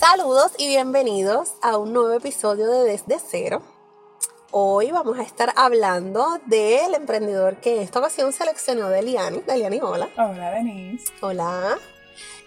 Saludos y bienvenidos a un nuevo episodio de Desde Cero. Hoy vamos a estar hablando del emprendedor que en esta ocasión seleccionó Deliani. Deliani, hola. Hola, Denise. Hola.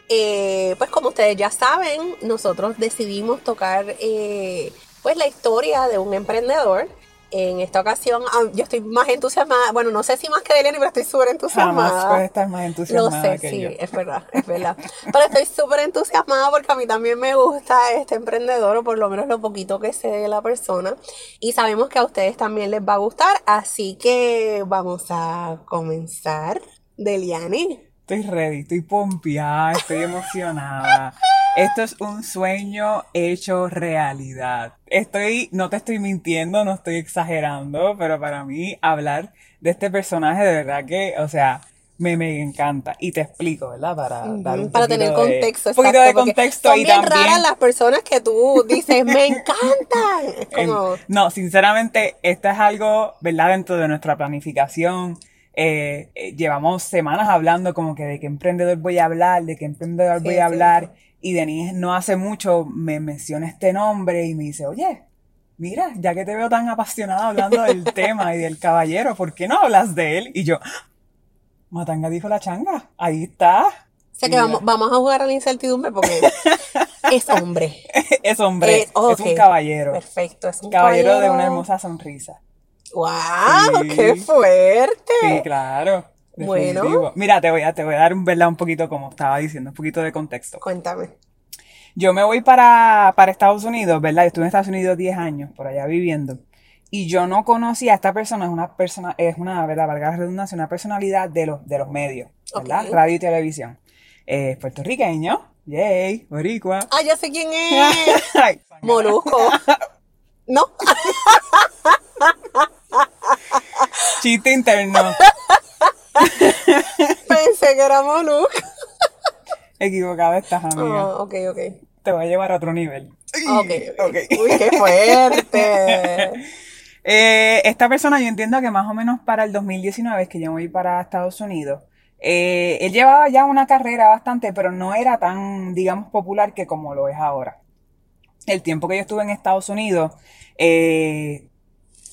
Eh, pues como ustedes ya saben, nosotros decidimos tocar eh, pues la historia de un emprendedor en esta ocasión ah, yo estoy más entusiasmada, bueno, no sé si más que Deliani, pero estoy súper entusiasmada. Jamás puedes estar más entusiasmada Lo sé, sí, es verdad, es verdad. pero estoy súper entusiasmada porque a mí también me gusta este emprendedor, o por lo menos lo poquito que sé de la persona. Y sabemos que a ustedes también les va a gustar, así que vamos a comenzar. Deliani. Estoy ready, estoy pompeada, estoy emocionada. Esto es un sueño hecho realidad. Estoy, no te estoy mintiendo, no estoy exagerando, pero para mí hablar de este personaje de verdad que, o sea, me, me encanta. Y te explico, ¿verdad? Para dar un Para tener contexto. un poquito de contexto son y bien también. raras las personas que tú dices, me encantan. Como, No, sinceramente, esto es algo, ¿verdad? Dentro de nuestra planificación. Eh, eh, llevamos semanas hablando como que de qué emprendedor voy a hablar, de qué emprendedor Sí, voy a hablar. Y Denise no hace mucho me menciona este nombre y me dice, oye, mira, ya que te veo tan apasionada hablando del tema y del caballero, ¿por qué no hablas de él? Y yo, "Ah, Matanga dijo la changa, ahí está. o sea que vamos, vamos a jugar a la incertidumbre porque es hombre. Es hombre, Eh, ok. es un caballero. Perfecto, es un Caballero de una hermosa sonrisa. ¡Wow! Sí. ¡Qué fuerte! Sí, claro. Bueno. definitivo. Mira, te voy a, te voy a dar un, ¿verdad? un poquito, como estaba diciendo, un poquito de contexto. Cuéntame. Yo me voy para, para Estados Unidos, ¿verdad? Yo estuve en Estados Unidos 10 años, por allá viviendo. Y yo no conocía a esta persona, es una persona, es una, ¿verdad? Valga la redundancia, una personalidad de los, de los medios, ¿verdad? Radio y televisión. Eh, puertorriqueño, yay, boricua. ¡Ah, ya sé quién es! Molusco. ¿No? Chiste interno. Pensé que era Molusco. Equivocada estás, amiga. Oh, ok, ok. Te voy a llevar a otro nivel. Ok, ok. Ok. Uy, qué fuerte. Eh, esta persona yo entiendo que más o menos para el 2019 es que yo me voy para Estados Unidos. eh, él llevaba ya una carrera bastante, pero no era tan, digamos, popular que como lo es ahora. El tiempo que yo estuve en Estados Unidos, eh,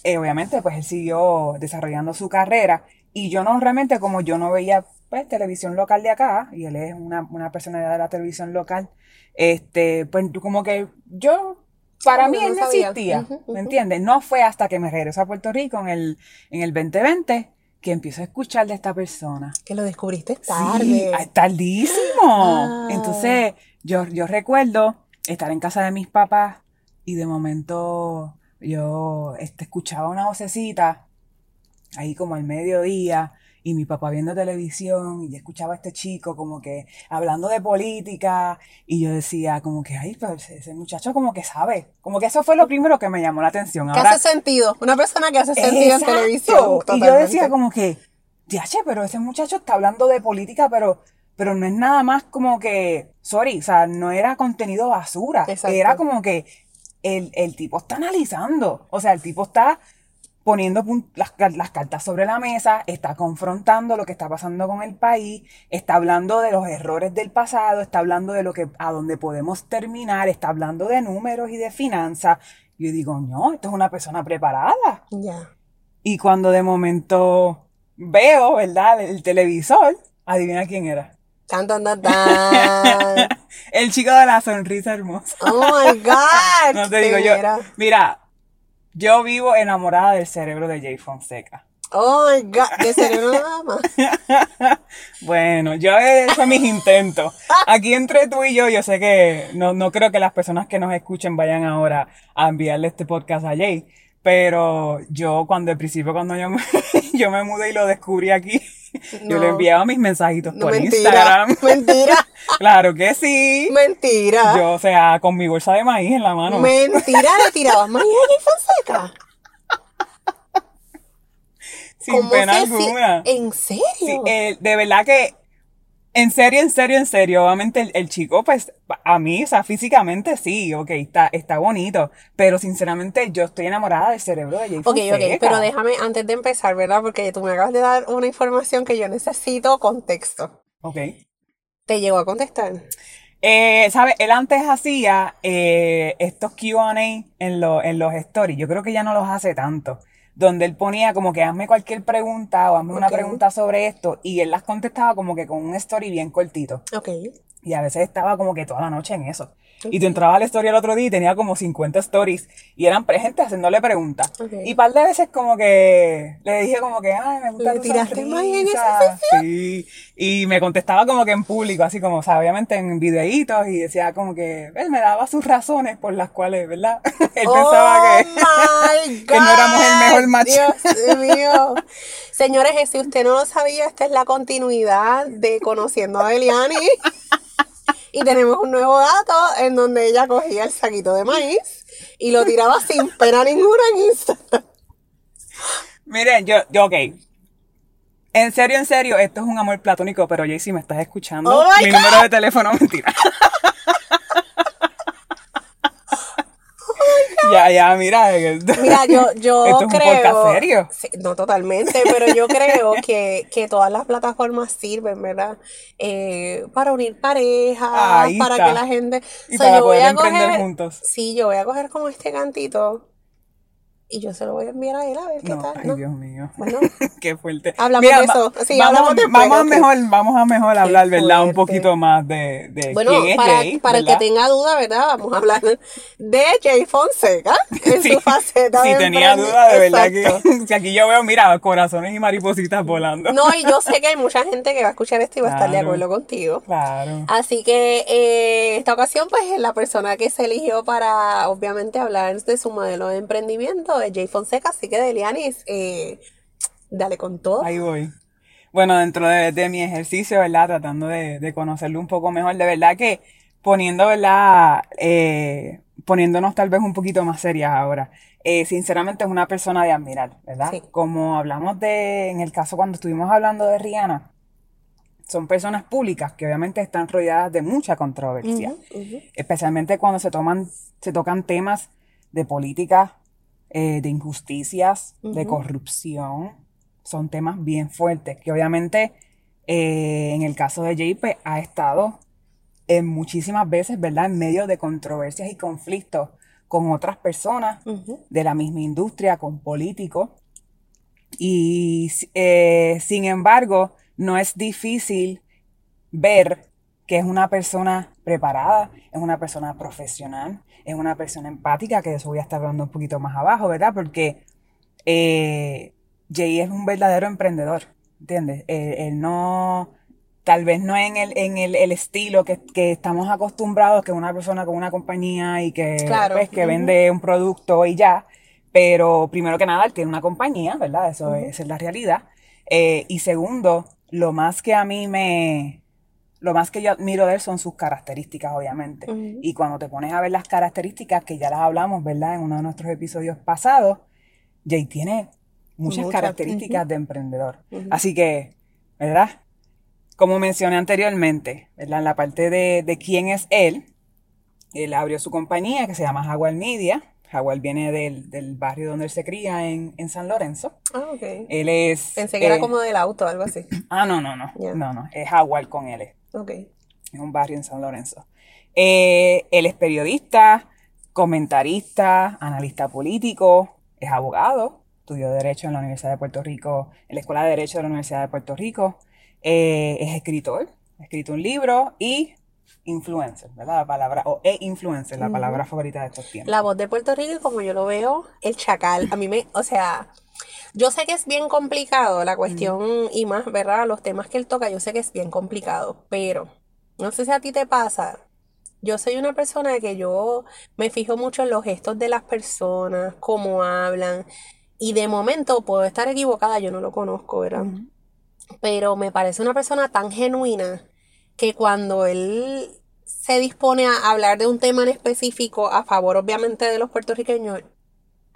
eh, obviamente, pues él siguió desarrollando su carrera y yo no realmente, como yo no veía pues televisión local de acá, y él es una, una personalidad de la televisión local, este, pues como que yo, para No, mí no él no existía. ¿me entiendes? No fue hasta que me regreso a Puerto Rico en el, en el 2020 que empiezo a escuchar de esta persona. Que lo descubriste tarde. tardísimo. Ah. Entonces, yo, yo recuerdo estar en casa de mis papás y de momento yo este, escuchaba una vocecita ahí como al mediodía y mi papá viendo televisión y yo escuchaba a este chico como que hablando de política y yo decía como que, ay, pero ese, ese muchacho como que sabe. Como que eso fue lo primero que me llamó la atención. Que Ahora, hace sentido. Una persona que hace sentido Exacto. en televisión. Y yo decía como que, diache, pero ese muchacho está hablando de política, pero, pero no es nada más como que, sorry, o sea, no era contenido basura. Exacto. Era como que el, el tipo está analizando. O sea, el tipo está poniendo las, las cartas sobre la mesa, está confrontando lo que está pasando con el país, está hablando de los errores del pasado, está hablando de lo que, a dónde podemos terminar, está hablando de números y de finanzas. Yo digo, no, esto es una persona preparada. Y cuando de momento veo, ¿verdad? El televisor, adivina quién era. Tan, tan, tan, tan. El chico de la sonrisa hermosa. Oh my God. No te digo yo. Mira, yo vivo enamorada del cerebro de Jay Fonseca. Oh my God, de cerebro nada más. bueno, yo he hecho mis intentos. Aquí entre tú y yo, yo sé que no, no creo que las personas que nos escuchen vayan ahora a enviarle este podcast a Jay. Pero yo cuando al principio cuando yo me, yo me mudé y lo descubrí aquí, yo le enviaba mis mensajitos por Instagram. Mentira. claro que sí. Mentira. Yo, o sea, con mi bolsa de maíz en la mano. Mentira, le tirabas maíz a Fonseca. Sin pena alguna. ¿En serio? Sí, eh, de verdad que en serio, en serio, en serio, obviamente el, chico, pues, a mí, o sea, físicamente sí, ok, está, está bonito, pero sinceramente yo estoy enamorada del cerebro de Jay Ok, ok, pero déjame, antes de empezar, ¿verdad? Porque tú me acabas de dar una información que yo necesito contexto. Ok. ¿Te llegó a contestar? Eh, ¿sabes? Él antes hacía eh, estos Q&A en, en los stories, yo creo que ya no los hace tanto donde él ponía como que hazme cualquier pregunta o hazme una pregunta sobre esto y él las contestaba como que con un story bien cortito. Ok. Y a veces estaba como que toda la noche en eso. Y tú entrabas a la historia el otro día y tenía como 50 stories y eran gente haciéndole preguntas. Y un par de veces como que le dije como que, ay, me gusta ¿Le tiraste más en esa Sí. Y me contestaba como que en público, así como, o sea, obviamente en videitos y decía como que, él me daba sus razones por las cuales, ¿verdad? él pensaba que, que no éramos el mejor match. Dios mío. Señores, si usted no lo sabía, esta es la continuidad de Conociendo a Eliani. Y tenemos un nuevo dato en donde ella cogía el saquito de maíz y lo tiraba sin pena ninguna en Instagram. Miren, yo, yo, ok. En serio, en serio, esto es un amor platónico, pero Jaycee, me estás escuchando. Oh mi número de teléfono, mentira. Ya, ya, mira. Mira, yo, yo Esto creo. Es un podcast serio. no totalmente, pero yo creo que, que todas las plataformas sirven, ¿verdad? Eh, para unir parejas, para que la gente. Y para poder emprender juntos. Sí, yo voy a coger como este cantito y yo se lo voy a enviar a él a ver qué tal. Ay, Dios mío. Bueno, qué fuerte. Hablamos de eso. Sí, vamos, hablamos después, vamos, a mejor, vamos a mejor hablar, ¿verdad? Un poquito más de, de bueno, quién es para, Jay. Para el que tenga duda, ¿verdad? Vamos a hablar de Jay Fonseca en su faceta Si de tenía duda, de verdad que, que aquí yo veo, mira, corazones y maripositas volando. No, y yo sé que hay mucha gente que va a escuchar esto y va a estar de acuerdo contigo. Claro. Así que eh, esta ocasión, pues, es la persona que se eligió para, obviamente, hablar de su modelo de emprendimiento, de Jay Fonseca Así que Delianis, eh, dale con todo. Ahí voy. Bueno, dentro de, mi ejercicio, ¿verdad? Tratando de, conocerlo un poco mejor, de verdad que poniendo, ¿verdad? Eh, poniéndonos tal vez un poquito más serias ahora. Eh, sinceramente es una persona de admirar, ¿verdad? Como hablamos de, en el caso cuando estuvimos hablando de Rihanna, son personas públicas que obviamente están rodeadas de mucha controversia, especialmente cuando se toman, se tocan temas de política, eh, de injusticias, de corrupción. Son temas bien fuertes que obviamente eh, en el caso de JP pues, ha estado en muchísimas veces, ¿verdad? En medio de controversias y conflictos con otras personas de la misma industria, con políticos. Y eh, sin embargo, no es difícil ver que es una persona preparada, es una persona profesional, es una persona empática, que de eso voy a estar hablando un poquito más abajo, ¿verdad? Porque eh, Jay es un verdadero emprendedor, ¿entiendes? Él, no, tal vez no en el, en el, estilo que, estamos acostumbrados, que una persona con una compañía y que, pues, que vende un producto y ya, pero primero que nada, él tiene una compañía, ¿verdad? Eso esa es la realidad. Eh, y segundo, lo más que a mí me, lo más que yo admiro de él son sus características, obviamente. Y cuando te pones a ver las características, que ya las hablamos, ¿verdad? En uno de nuestros episodios pasados, Jay tiene muchas características de emprendedor. Así que, ¿verdad? Como mencioné anteriormente, ¿verdad? En la parte de, de, quién es él, él abrió su compañía que se llama Jaguar Media. Jaguar viene del, del barrio donde él se cría en, en San Lorenzo. Ah, ok. Él es... Pensé que era eh, como del auto, algo así. Ah, no, no, no. No, no. Es Jaguar con él. Ok. Es un barrio en San Lorenzo. Eh, él es periodista, comentarista, analista político, es abogado, estudió Derecho en la Universidad de Puerto Rico, en la Escuela de Derecho de la Universidad de Puerto Rico, eh, es escritor, ha escrito un libro y influencer, ¿verdad? La palabra, o e-influencer, la palabra favorita de estos tiempos. La voz de Puerto Rico, como yo lo veo, el chacal. A mí me, o sea, yo sé que es bien complicado la cuestión y más, ¿verdad? Los temas que él toca, yo sé que es bien complicado, pero no sé si a ti te pasa. Yo soy una persona que yo me fijo mucho en los gestos de las personas, cómo hablan, y de momento puedo estar equivocada, yo no lo conozco, ¿verdad? Pero me parece una persona tan genuina que cuando él se dispone a hablar de un tema en específico a favor obviamente de los puertorriqueños,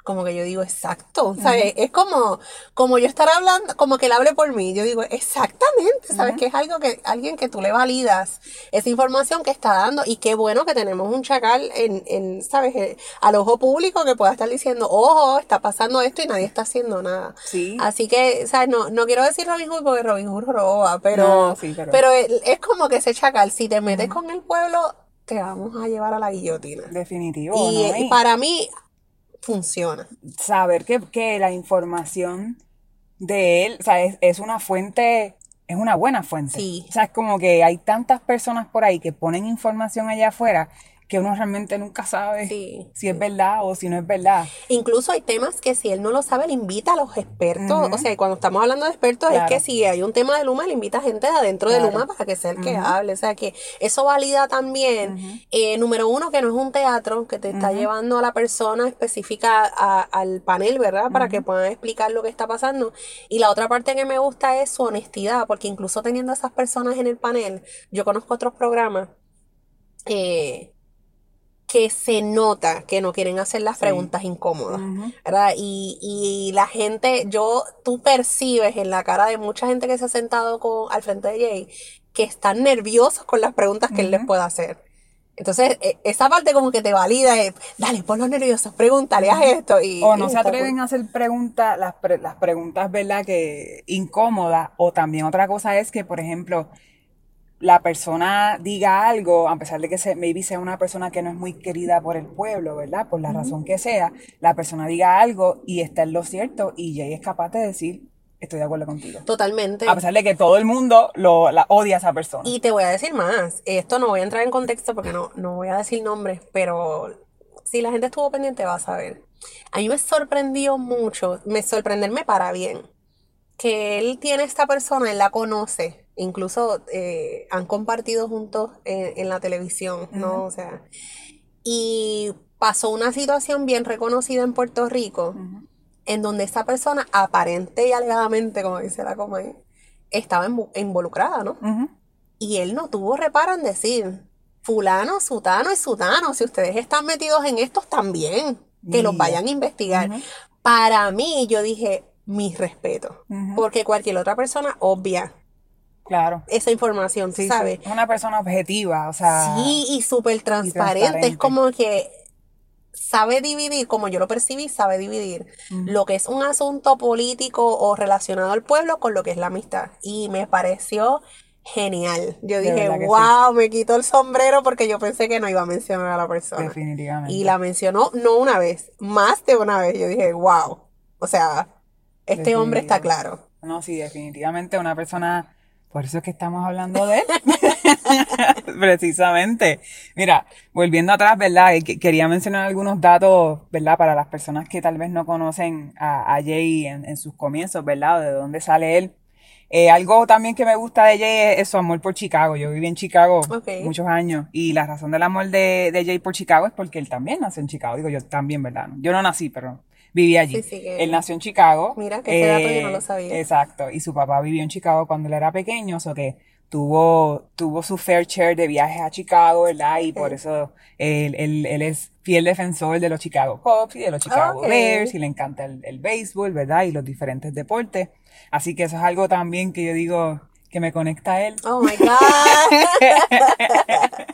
como que yo digo, exacto, ¿sabes? Es como, como yo estar hablando, como que él hable por mí, yo digo, exactamente, ¿sabes? Que es algo que, alguien que tú le validas esa información que está dando y qué bueno que tenemos un chacal en, en ¿sabes? Eh, al ojo público que pueda estar diciendo, ojo, está pasando esto y nadie está haciendo nada. Sí. Así que, ¿sabes? No, no quiero decir Robin Hood porque Robin Hood roba, pero, No, sí, pero- pero es es como que ese chacal, si te metes con el pueblo, te vamos a llevar a la guillotina. Definitivo, Y, Y para mí funciona. saber que, que la información de él, o sea, es, es una fuente, es una buena fuente. Sí. O sea, es como que hay tantas personas por ahí que ponen información allá afuera que uno realmente nunca sabe Sí. si es verdad o si no es verdad. Incluso hay temas que si él no lo sabe, le invita a los expertos. O sea, cuando estamos hablando de expertos, Claro. es que si hay un tema de Luma, le invita gente de adentro de. Luma para que sea el que hable. O sea, que eso valida también, eh, número uno, que no es un teatro, que te está llevando a la persona específica a- al panel, ¿verdad? Para que puedan explicar lo que está pasando. Y la otra parte que me gusta es su honestidad, porque incluso teniendo a esas personas en el panel, yo conozco otros programas. eh, que se nota que no quieren hacer las Sí. preguntas incómodas. ¿verdad? Y, y la gente, yo, tú percibes en la cara de mucha gente que se ha sentado con, al frente de Jay que están nerviosos con las preguntas que él les pueda hacer. Entonces, e- esa parte como que te valida, es, dale, ponlos nerviosos, pregúntale, haz esto. Y, O y no se atreven a hacer preguntas, las, pre- las preguntas, ¿verdad? Que incómodas. O también otra cosa es que, por ejemplo, la persona diga algo, a pesar de que se, maybe sea una persona que no es muy querida por el pueblo, ¿verdad? Por la razón que sea, la persona diga algo y está en lo cierto y Jay es capaz de decir, estoy de acuerdo contigo. Totalmente. A pesar de que todo el mundo lo, la odia a esa persona. Y te voy a decir más, esto no voy a entrar en contexto porque no, no voy a decir nombres, pero si la gente estuvo pendiente va a saber. A mí me sorprendió mucho, me sorprenderme para bien, que él tiene esta persona, él la conoce, incluso eh, han compartido juntos en, en la televisión, ¿no? O sea, y pasó una situación bien reconocida en Puerto Rico, en donde esta persona aparente y alegadamente, como dice la coma estaba invo- involucrada, ¿no? Y él no tuvo reparo en decir, fulano, sutano y sutano, si ustedes están metidos en estos también, que los vayan a investigar. Para mí, yo dije, mi respeto, Ujú. porque cualquier otra persona obvia Claro. esa información, ¿tú Sí, sabes? Es una persona objetiva, o sea. Sí, y súper transparente, es como que sabe dividir, como yo lo percibí, sabe dividir lo que es un asunto político o relacionado al pueblo con lo que es la amistad. Y me pareció genial. Yo De dije, sí. wow, me quito el sombrero porque yo pensé que no iba a mencionar a la persona. Definitivamente. Y la mencionó no una vez, más de una vez. Yo dije, wow. O sea, este hombre está claro. No, sí, definitivamente una persona, por eso es que estamos hablando de él. Precisamente. Mira, volviendo atrás, ¿verdad? Que- Quería mencionar algunos datos, ¿verdad? Para las personas que tal vez no conocen a, a Jay en, en sus comienzos, ¿verdad? De dónde sale él. Eh, algo también que me gusta de Jay es, su amor por Chicago. Yo viví en Chicago muchos años y la razón del amor de, de Jay por Chicago es porque él también nació en Chicago. Digo, yo también, ¿verdad? Yo no nací, pero viví allí. Sí, sí, que- Él nació en Chicago. Mira, que ese dato yo no Eh, lo sabía. Exacto. Y su papá vivió en Chicago cuando él era pequeño, o sea que tuvo, tuvo su fair share de viajes a Chicago, ¿verdad? Y por Ok. eso él, él- él es fiel defensor de los Chicago Cubs y de los Chicago Ok. Bears y le encanta el, el béisbol, ¿verdad? Y los diferentes deportes. Así que eso es algo también que yo digo que me conecta a él. Oh my God.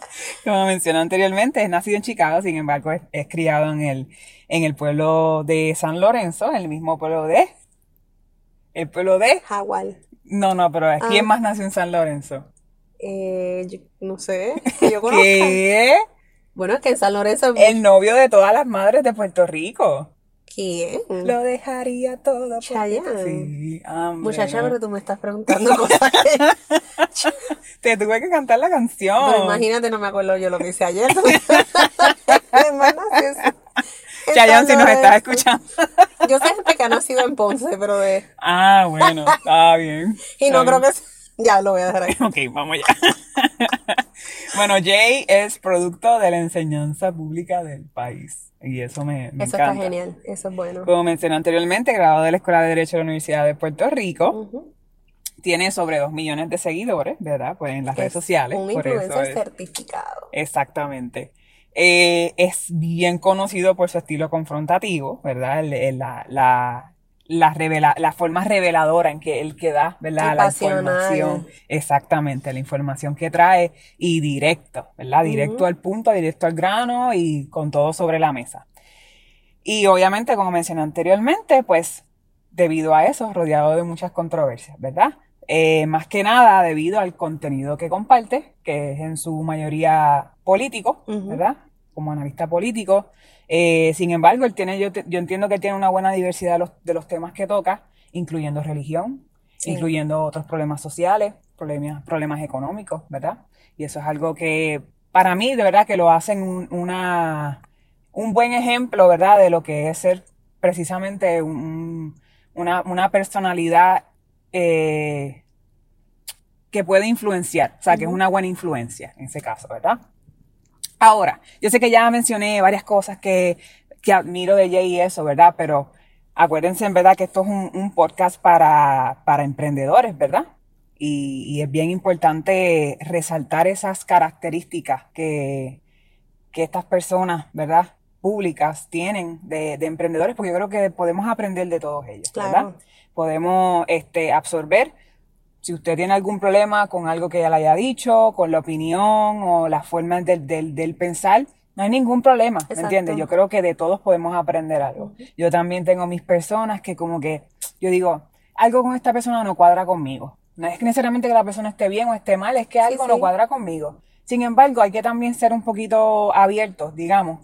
Como mencioné anteriormente, es nacido en Chicago, sin embargo, es, es criado en el, en el pueblo de San Lorenzo, en el mismo pueblo de... El pueblo de... Jaguar. No, no, pero ¿quién Ah. más nació en San Lorenzo? Eh, yo no sé, que yo conozca. ¿Qué? Bueno, es que en San Lorenzo El novio de todas las madres de Puerto Rico. ¿Quién? Lo dejaría todo por. Chayanne. Sí, hombre. Muchacha, pero tú me estás preguntando cosas que... Te tuve que cantar la canción. Pero imagínate, no me acuerdo yo lo que hice ayer. Chayanne, si nos no estás es. escuchando. Yo sé gente que ha nacido en Ponce, pero de... Ah, bueno, está bien. Y no creo que... Ya, lo voy a dejar ahí. Ok, vamos ya. bueno, Jay es producto de la enseñanza pública del país. Y eso me, me Eso encanta. está genial, eso es bueno. Como mencioné anteriormente, graduado de la Escuela de Derecho de la Universidad de Puerto Rico. Tiene sobre 2 millones de seguidores, ¿verdad? Pues en las redes Es sociales. Un por eso influencer es- certificado. Exactamente. Eh, es bien conocido por su estilo confrontativo, ¿verdad? El- el- la, la, la, revela- la forma reveladora en que él que da, ¿verdad? La información. Exactamente, la información que trae y directo, ¿verdad? Directo al punto, directo al grano y con todo sobre la mesa. Y obviamente, como mencioné anteriormente, pues debido a eso, rodeado de muchas controversias, ¿verdad? Eh, más que nada debido al contenido que comparte, que es en su mayoría político. ¿verdad? Como analista político. Eh, sin embargo, él tiene, yo, te- yo entiendo que tiene una buena diversidad de los, de los temas que toca, incluyendo religión, Sí. incluyendo otros problemas sociales, problemas, problemas económicos, ¿verdad? Y eso es algo que para mí, de verdad, que lo hacen un, una, un buen ejemplo, ¿verdad? De lo que es ser precisamente un- una, una personalidad eh, que puede influenciar, o sea, que es una buena influencia en ese caso, ¿verdad? Ahora, yo sé que ya mencioné varias cosas que, que admiro de Jay y eso, ¿verdad? Pero acuérdense en verdad que esto es un, un podcast para, para emprendedores, ¿verdad? Y, y es bien importante resaltar esas características que, que estas personas, ¿verdad? Públicas tienen de, de emprendedores, porque yo creo que podemos aprender de todos ellos, ¿verdad? Podemos este, absorber si usted tiene algún problema con algo que ella le haya dicho, con la opinión o la forma del, del, del pensar, no hay ningún problema, ¿me entiendes? Yo creo que de todos podemos aprender algo. Yo también tengo mis personas que como que, yo digo, algo con esta persona no cuadra conmigo. No es necesariamente que la persona esté bien o esté mal, es que algo no sí. cuadra conmigo. Sin embargo, hay que también ser un poquito abiertos, digamos,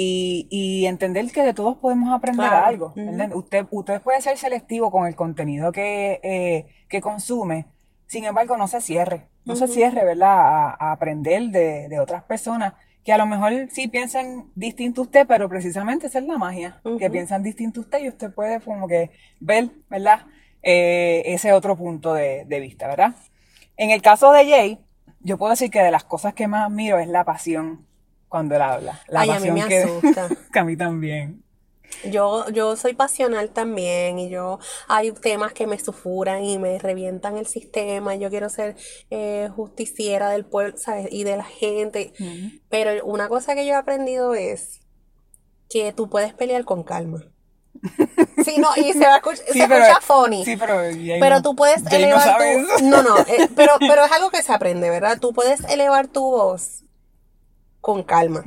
y, y entender que de todos podemos aprender Claro. algo. Usted, usted puede ser selectivo con el contenido que, eh, que consume, sin embargo, no se cierre. No se cierre, ¿verdad? A, a aprender de, de otras personas que a lo mejor sí piensan distinto a usted, pero precisamente esa es la magia, que piensan distinto a usted y usted puede como que ver, ¿verdad? Eh, ese otro punto de, de vista, ¿verdad? En el caso de Jay, yo puedo decir que de las cosas que más admiro es la pasión cuando él habla. La Ay, a mí pasión me que, asusta. que a mí también. Yo, yo soy pasional también y yo hay temas que me sufuran y me revientan el sistema. Yo quiero ser eh, justiciera del pueblo, ¿sabes? Y de la gente. Pero una cosa que yo he aprendido es que tú puedes pelear con calma. Sí, no, y se va a escuchar, Sí, se pero- escucha funny. Sí, pero Pero no- tú puedes no elevar sabe tu... No, no, eh, pero, pero es algo que se aprende, ¿verdad? Tú puedes elevar tu voz con calma.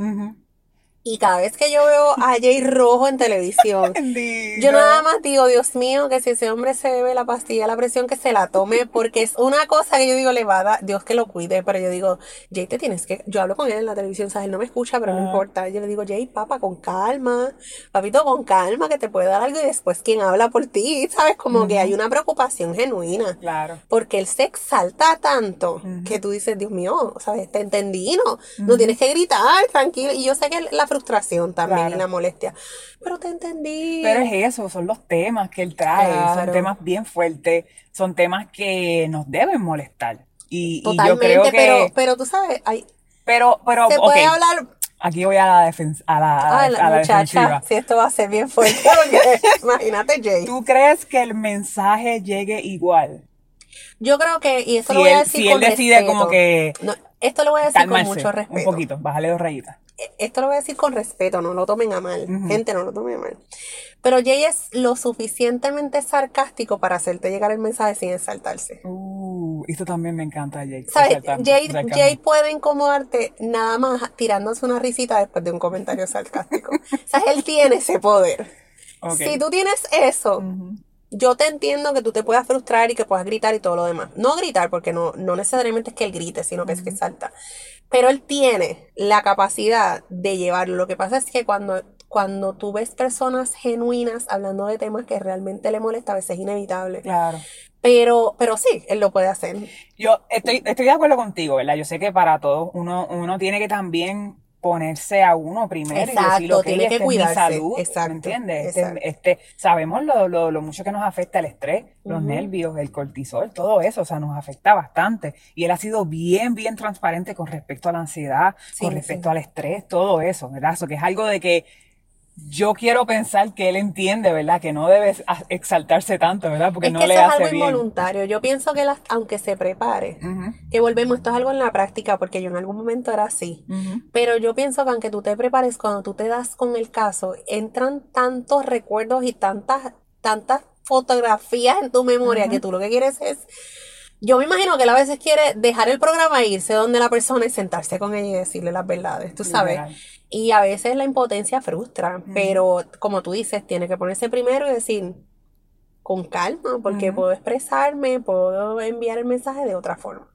Y cada vez que yo veo a Jay Rojo en televisión, yo nada más digo, Dios mío, que si ese hombre se bebe la pastilla, la presión, que se la tome, porque es una cosa que yo digo, le va a dar, Dios que lo cuide, pero yo digo, Jay, te tienes que, yo hablo con él en la televisión, ¿sabes? Él no me escucha, pero no Ajá. importa. Yo le digo, Jay, papá, con calma, papito, con calma, que te puede dar algo y después quién habla por ti, ¿sabes? Como que hay una preocupación genuina. Claro. Porque él se exalta tanto que tú dices, Dios mío, ¿sabes? Te entendí, no, no tienes que gritar, tranquilo. Y yo sé que la frustración también Claro. y la molestia, pero te entendí. Pero es eso, son los temas que él trae, son temas bien fuertes, son temas que nos deben molestar. Y, y yo Totalmente, creo que, pero, pero tú sabes, hay, pero, pero, se puede hablar, aquí voy a la defensa, a la, a ah, la- a la muchacha, defensiva. si esto va a ser bien fuerte, porque imagínate, Jay. ¿Tú crees que el mensaje llegue igual? Yo creo que, y eso Si lo voy a decir si él con decide respeto. como que No, esto lo voy a decir con mucho un respeto. poquito, bájale dos rayitas. Esto lo voy a decir con respeto, no lo tomen a mal. Gente, no lo tomen a mal. Pero Jay es lo suficientemente sarcástico para hacerte llegar el mensaje sin exaltarse. Uh, esto también me encanta, Jake. ¿Sabes? Jay. Jay puede incomodarte nada más tirándose una risita después de un comentario sarcástico. o sea, él tiene ese poder. Si tú tienes eso. Yo te entiendo que tú te puedas frustrar y que puedas gritar y todo lo demás. No gritar, porque no, no necesariamente es que él grite, sino que es que salta. Pero él tiene la capacidad de llevarlo. Lo que pasa es que cuando cuando tú ves personas genuinas hablando de temas que realmente le molesta, a veces es inevitable. Claro. Pero, pero sí, él lo puede hacer. Yo estoy, estoy de acuerdo contigo, ¿verdad? Yo sé que para todos uno, uno tiene que también ponerse a uno primero y decir lo que tiene que cuidarse, salud, ¿me exacto, entiendes? Este- exacto. Este, sabemos lo, lo, lo mucho que nos afecta el estrés, los nervios, el cortisol, todo eso, o sea, nos afecta bastante. Y él ha sido bien, bien transparente con respecto a la ansiedad, Sí, con respecto sí. al estrés, todo eso, ¿verdad? Eso que es algo de que yo quiero pensar que él entiende, ¿verdad? Que no debe exaltarse tanto, ¿verdad? Porque es no que le eso es hace algo bien. involuntario. Yo pienso que las- aunque se prepare, que volvemos, esto es algo en la práctica, porque yo en algún momento era así. Pero yo pienso que aunque tú te prepares, cuando tú te das con el caso, entran tantos recuerdos y tantas, tantas fotografías en tu memoria que tú lo que quieres es. Yo me imagino que él a veces quiere dejar el programa e irse donde la persona y sentarse con ella y decirle las verdades, tú sabes. Y a veces la impotencia frustra, pero como tú dices, tiene que ponerse primero y decir con calma, porque puedo expresarme, puedo enviar el mensaje de otra forma.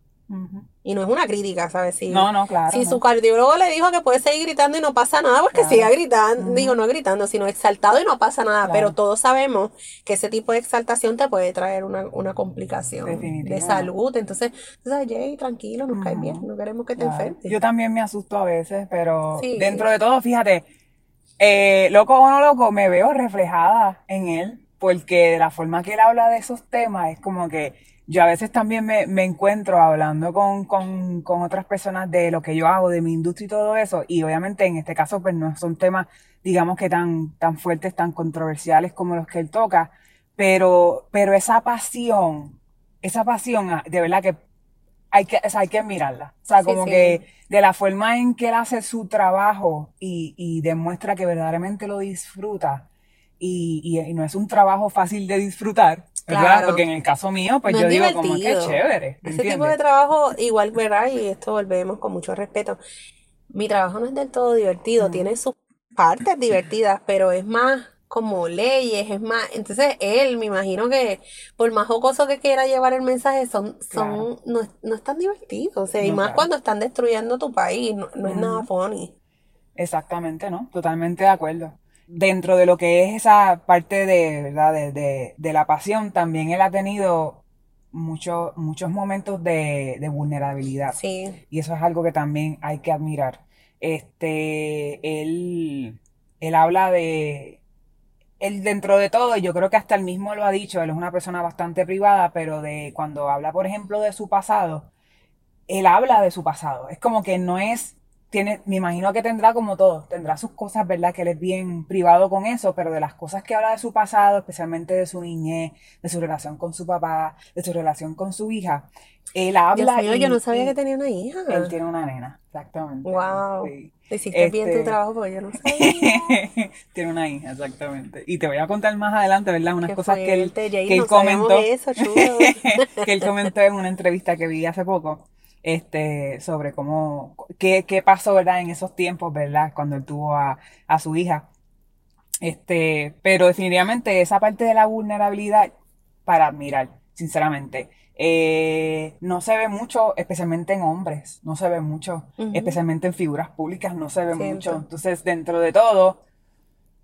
Y no es una crítica, ¿sabes? Si, No, no, claro. si no. su cardiólogo le dijo que puede seguir gritando y no pasa nada, pues que Claro. siga gritando, digo, no gritando, sino exaltado y no pasa nada. Claro. Pero todos sabemos que ese tipo de exaltación te puede traer una, una complicación de salud. Entonces, sabes, Jay, tranquilo, nos cae Ujú. bien, no queremos que te enfermes. Yo también me asusto a veces, pero Sí. dentro de todo, fíjate, eh, loco o no loco, me veo reflejada en él, porque de la forma que él habla de esos temas es como que yo a veces también me, me encuentro hablando con, con, con otras personas de lo que yo hago, de mi industria y todo eso, y obviamente en este caso pues no son temas, digamos que tan, tan fuertes, tan controversiales como los que él toca, pero, pero esa pasión, esa pasión, ah, de verdad que hay que, o sea, hay que admirarla. O sea, Sí, como sí. que de la forma en que él hace su trabajo y, y demuestra que verdaderamente lo disfruta y, y- y no es un trabajo fácil de disfrutar, ¿verdad? Claro. Porque en el caso mío, pues No yo digo como que chévere, ¿me Ese tipo de trabajo, igual, ¿verdad? Y esto volvemos con mucho respeto. Mi trabajo no es del todo divertido, Mm. tiene sus partes divertidas, pero es más como leyes, es más. Entonces, él, me imagino que por más jocoso que quiera llevar el mensaje, son, son, Claro. no, es- no es tan divertido. O sea, y más claro. cuando están destruyendo tu país, no, no es nada funny. Exactamente, ¿no? Totalmente de acuerdo. Dentro de lo que es esa parte de, ¿verdad? De, de, de la pasión, también él ha tenido muchos muchos momentos de, de vulnerabilidad. Sí, Y eso es algo que también hay que admirar. Este, él, él habla de, él dentro de todo, y yo creo que hasta él mismo lo ha dicho, él es una persona bastante privada, pero de cuando habla, por ejemplo, de su pasado, él habla de su pasado. Es como que no es, tiene, me imagino que tendrá como todo, tendrá sus cosas, ¿verdad? Que él es bien privado con eso, pero de las cosas que habla de su pasado, especialmente de su niñez, de su relación con su papá, de su relación con su hija, él Dios habla mío, y- yo no sabía y que tenía una hija. él tiene una nena, exactamente. Wow. Sí. Hiciste bien tu Este- trabajo porque yo no sabía. Tiene una hija, exactamente. Y te voy a contar más adelante, ¿verdad? Unas cosas que él, que él no comentó. eso, que él comentó en una entrevista que vi hace poco, este, sobre cómo, qué, qué pasó, ¿verdad? En esos tiempos, ¿verdad? Cuando él tuvo a, a su hija. Este, pero definitivamente esa parte de la vulnerabilidad para admirar, sinceramente. Eh, no se ve mucho, especialmente en hombres, no se ve mucho, especialmente en figuras públicas, no se ve mucho. Entonces, dentro de todo,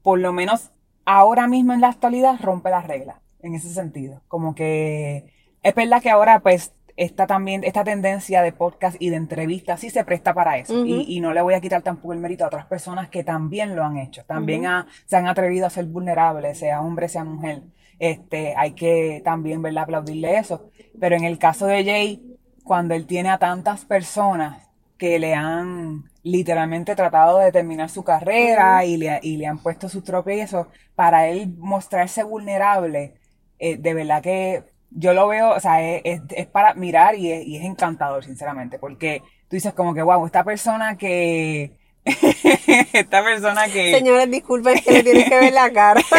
por lo menos ahora mismo en la actualidad rompe las reglas, en ese sentido. Como que es verdad que ahora pues esta también, esta tendencia de podcast y de entrevistas sí se presta para eso. Y, y no le voy a quitar tampoco el mérito a otras personas que también lo han hecho, también ha- se han atrevido a ser vulnerables, sea hombre, sea mujer. Este, hay que también, ¿verdad?, aplaudirle eso. Pero en el caso de Jay, cuando él tiene a tantas personas que le han literalmente tratado de terminar su carrera y, le, y le han puesto sus tropiezos, para él mostrarse vulnerable, eh, de verdad que yo lo veo, o sea, es, es- es para mirar y es, y es encantador, sinceramente, porque tú dices como que, wow, esta persona que, esta persona que... Señores, disculpen que le tienen que ver la cara.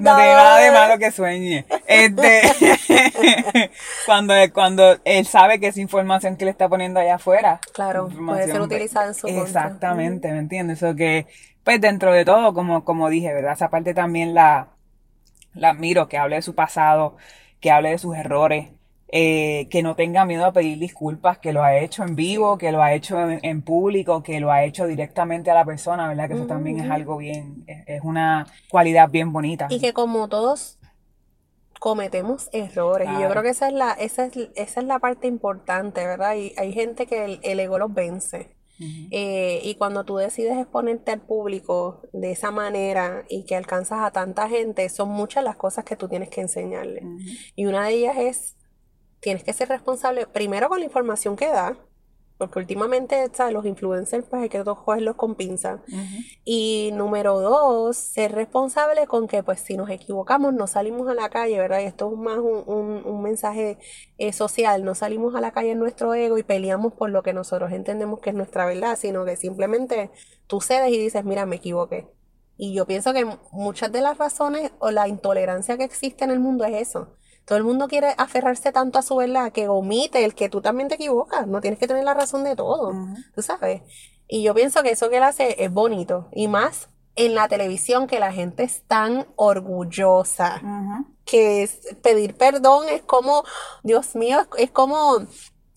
No tiene nada de malo que sueñe. Este, cuando, cuando él sabe que esa información que le está poniendo allá afuera. Claro, puede ser utilizada en su contra. Exactamente, ¿me entiendes? Eso que, pues dentro de todo, como, como dije, ¿verdad? Esa parte también la, la admiro, que hable de su pasado, que hable de sus errores, eh, que no tenga miedo a pedir disculpas, que lo ha hecho en vivo, que lo ha hecho en, público, que lo ha hecho directamente a la persona, ¿verdad? Que eso también es algo bien, es, una cualidad bien bonita. Y que como todos cometemos errores. Y yo creo que esa es la, esa es, esa es la parte importante, ¿verdad? Y hay gente que el, el ego los vence. Eh, y cuando tú decides exponerte al público de esa manera y que alcanzas a tanta gente, son muchas las cosas que tú tienes que enseñarle. Y una de ellas es, tienes que ser responsable primero con la información que da, porque últimamente, ¿sabes? Los influencers, pues hay que cogerlos con pinza. Y número dos, ser responsable con que, pues, si nos equivocamos, no salimos a la calle, ¿verdad? Y esto es más un, mensaje eh, social. No salimos a la calle en nuestro ego y peleamos por lo que nosotros entendemos que es nuestra verdad, sino que simplemente tú cedes y dices, mira, me equivoqué. Y yo pienso que muchas de las razones o la intolerancia que existe en el mundo es eso todo el mundo quiere aferrarse tanto a su verdad que omite el que tú también te equivocas. No tienes que tener la razón de todo, tú sabes. Y yo pienso que eso que él hace es bonito. Y más en la televisión que la gente es tan orgullosa. Que es, pedir perdón es como, Dios mío, es, como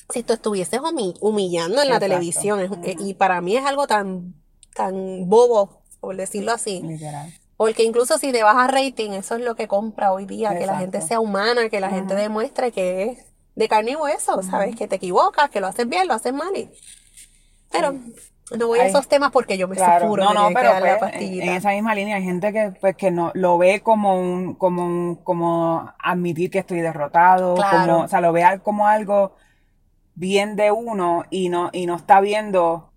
si tú estuvieses humillando en la televisión. y para mí es algo tan, tan bobo, por decirlo así. Literal. Porque incluso si te vas a rating, eso es lo que compra hoy día, que la gente sea humana, que la gente demuestre que es de carne y hueso, ¿sabes? Que te equivocas, que lo haces bien, lo haces mal. Y... Pero no voy a esos temas porque yo me claro, No, no, pero pues, en esa misma línea hay gente que pues que no lo ve como un como un, como admitir que estoy derrotado, como, o sea, lo ve como algo bien de uno y no y no está viendo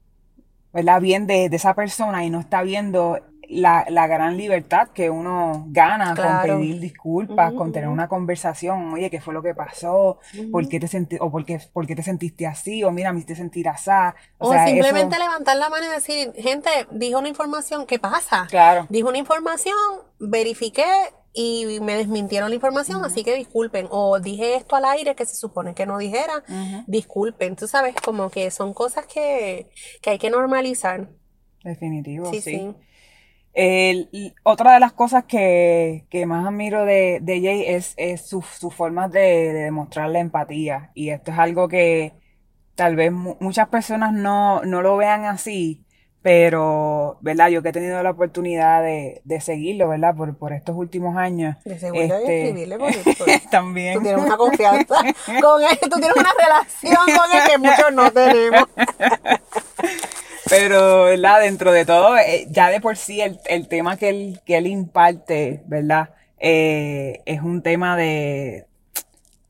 ¿verdad? bien de, de esa persona y no está viendo la, la, gran libertad que uno gana con pedir disculpas, con tener una conversación, oye, ¿qué fue lo que pasó? ¿Por qué te sentí, o por qué, por qué te sentiste así? O mira, me hiciste sentir así. O, simplemente levantar la mano y decir, gente, dijo una información, ¿qué pasa? Claro. Dijo una información, verifiqué y me desmintieron la información, así que disculpen. O dije esto al aire que se supone que no dijera, disculpen. Tú sabes, como que son cosas que, que hay que normalizar. Definitivo, sí. Otra de las cosas que, más admiro de, de Jay es, su, forma de, demostrar la empatía. Y esto es algo que tal vez muchas personas no, lo vean así, pero, ¿verdad? Yo que he tenido la oportunidad de, seguirlo, ¿verdad? Por, por estos últimos años. De este, escribirle También. Tú tienes una confianza con él, tú tienes una relación con él que muchos no tenemos. Pero, ¿verdad? Dentro de todo, eh, ya de por sí el, tema que él, que él imparte, ¿verdad? Eh, es un tema de...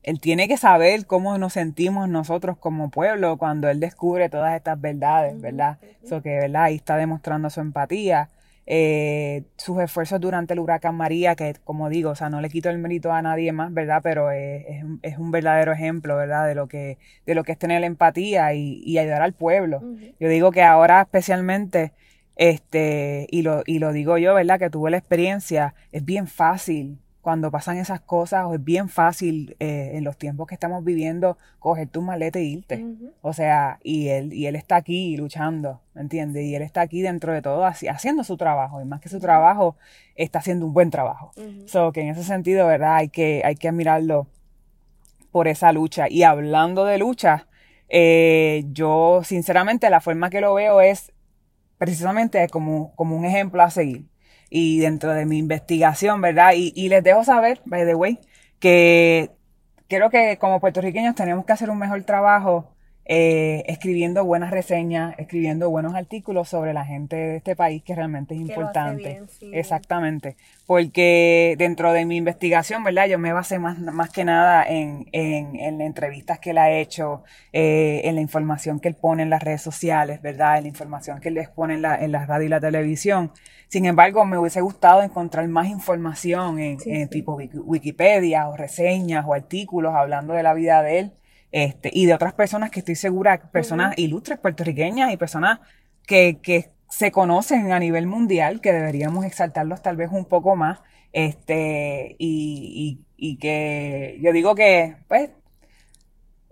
Él tiene que saber cómo nos sentimos nosotros como pueblo cuando él descubre todas estas verdades, ¿verdad? Eso que, ¿verdad? Ahí está demostrando su empatía eh, sus esfuerzos durante el huracán María, que como digo, o sea, no le quito el mérito a nadie más, ¿verdad? Pero es, es, un verdadero ejemplo, ¿verdad? De lo que, de lo que es tener empatía y, y ayudar al pueblo. Yo digo que ahora especialmente, este, y lo, y lo digo yo, ¿verdad? Que tuve la experiencia, es bien fácil cuando pasan esas cosas, es bien fácil eh, en los tiempos que estamos viviendo coger tu maleta e irte. O sea, y él, y él está aquí luchando, ¿me entiendes? Y él está aquí dentro de todo haciendo su trabajo. Y más que su trabajo, está haciendo un buen trabajo. So que en ese sentido, ¿verdad? Hay que, hay que admirarlo por esa lucha. Y hablando de lucha, eh, yo sinceramente la forma que lo veo es precisamente como, como un ejemplo a seguir y dentro de mi investigación, ¿verdad? Y, y les dejo saber, by the way, que creo que como puertorriqueños tenemos que hacer un mejor trabajo eh, escribiendo buenas reseñas, escribiendo buenos artículos sobre la gente de este país que realmente es importante. Exactamente. Porque dentro de mi investigación, ¿verdad? Yo me basé más, más que nada en, en, en entrevistas que él ha hecho, eh, en la información que él pone en las redes sociales, ¿verdad? En la información que él les pone en la, en la radio y la televisión. Sin embargo, me hubiese gustado encontrar más información en, tipo Wikipedia o reseñas o artículos hablando de la vida de él este, y de otras personas que estoy segura, personas ilustres puertorriqueñas y personas que, que se conocen a nivel mundial, que deberíamos exaltarlos tal vez un poco más, este, y, y, y que yo digo que, pues,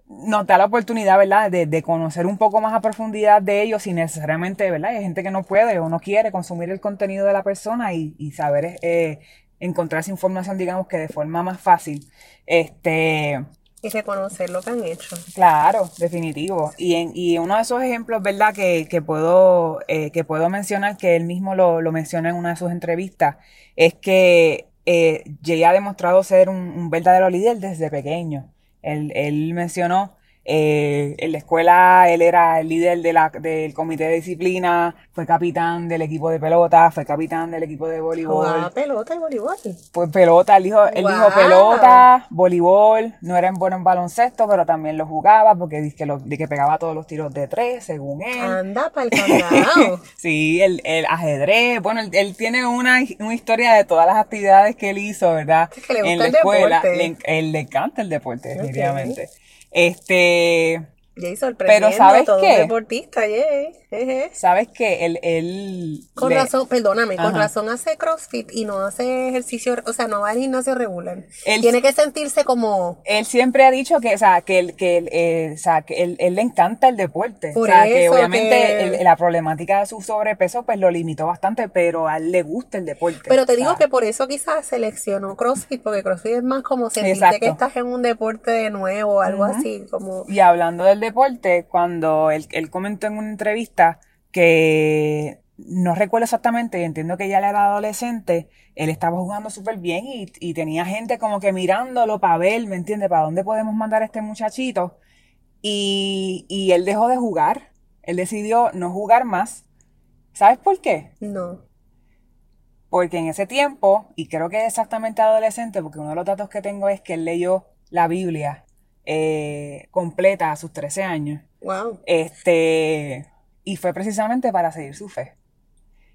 nos da la oportunidad, ¿verdad?, de, de, conocer un poco más a profundidad de ellos sin necesariamente, ¿verdad? Hay gente que no puede o no quiere consumir el contenido de la persona y, y saber eh, encontrar esa información, digamos que de forma más fácil. Este, y reconocer lo que han hecho. Claro, definitivo. Y, en, y uno de esos ejemplos, ¿verdad? Que, que puedo, eh, que puedo mencionar, que él mismo lo, lo menciona en una de sus entrevistas, es que eh, Jay ha demostrado ser un, un verdadero líder desde pequeño. Él, él mencionó eh, en la escuela él era el líder de la, del comité de disciplina, fue capitán del equipo de pelota, fue capitán del equipo de voleibol. Jugaba pelota y voleibol. Pues pelota, él dijo, él dijo Wow. pelota, voleibol, no era bueno en baloncesto, pero también lo jugaba porque dice que, lo, que pegaba todos los tiros de tres, según él. Anda para el. Sí, el, el ajedrez, bueno, él, él tiene una, una historia de todas las actividades que él hizo, ¿verdad? Es que le gusta en la el escuela, deporte. le, en- él le encanta el deporte, Ok. definitivamente. Este, a Jay sorprendiendo Pero ¿sabes todo qué? un deportista, Jay. ¿sabes qué? Él, él Con le- razón, perdóname, con razón hace CrossFit y no hace ejercicio, o sea, no va al gimnasio regular. Él- Tiene que sentirse como él siempre ha dicho que, o sea, que, él, que, él, eh, o sea, que él, él le encanta el deporte. Por o sea, que obviamente que- la problemática de su sobrepeso pues lo limitó bastante, pero a él le gusta el deporte. Pero te o digo sea, que por eso quizás seleccionó CrossFit, porque CrossFit es más como sentirte Exacto. que estás en un deporte de nuevo o algo así, como Y hablando del deporte, cuando él, él comentó en una entrevista que no recuerdo exactamente, y entiendo que ya era adolescente, él estaba jugando súper bien y, y tenía gente como que mirándolo para ver, ¿me entiendes? ¿Para dónde podemos mandar a este muchachito? Y, y él dejó de jugar, él decidió no jugar más. ¿Sabes por qué? no. Porque en ese tiempo, y creo que es exactamente adolescente, porque uno de los datos que tengo es que él leyó la Biblia eh, completa a sus 13 años. Wow. Este, y fue precisamente para seguir su fe.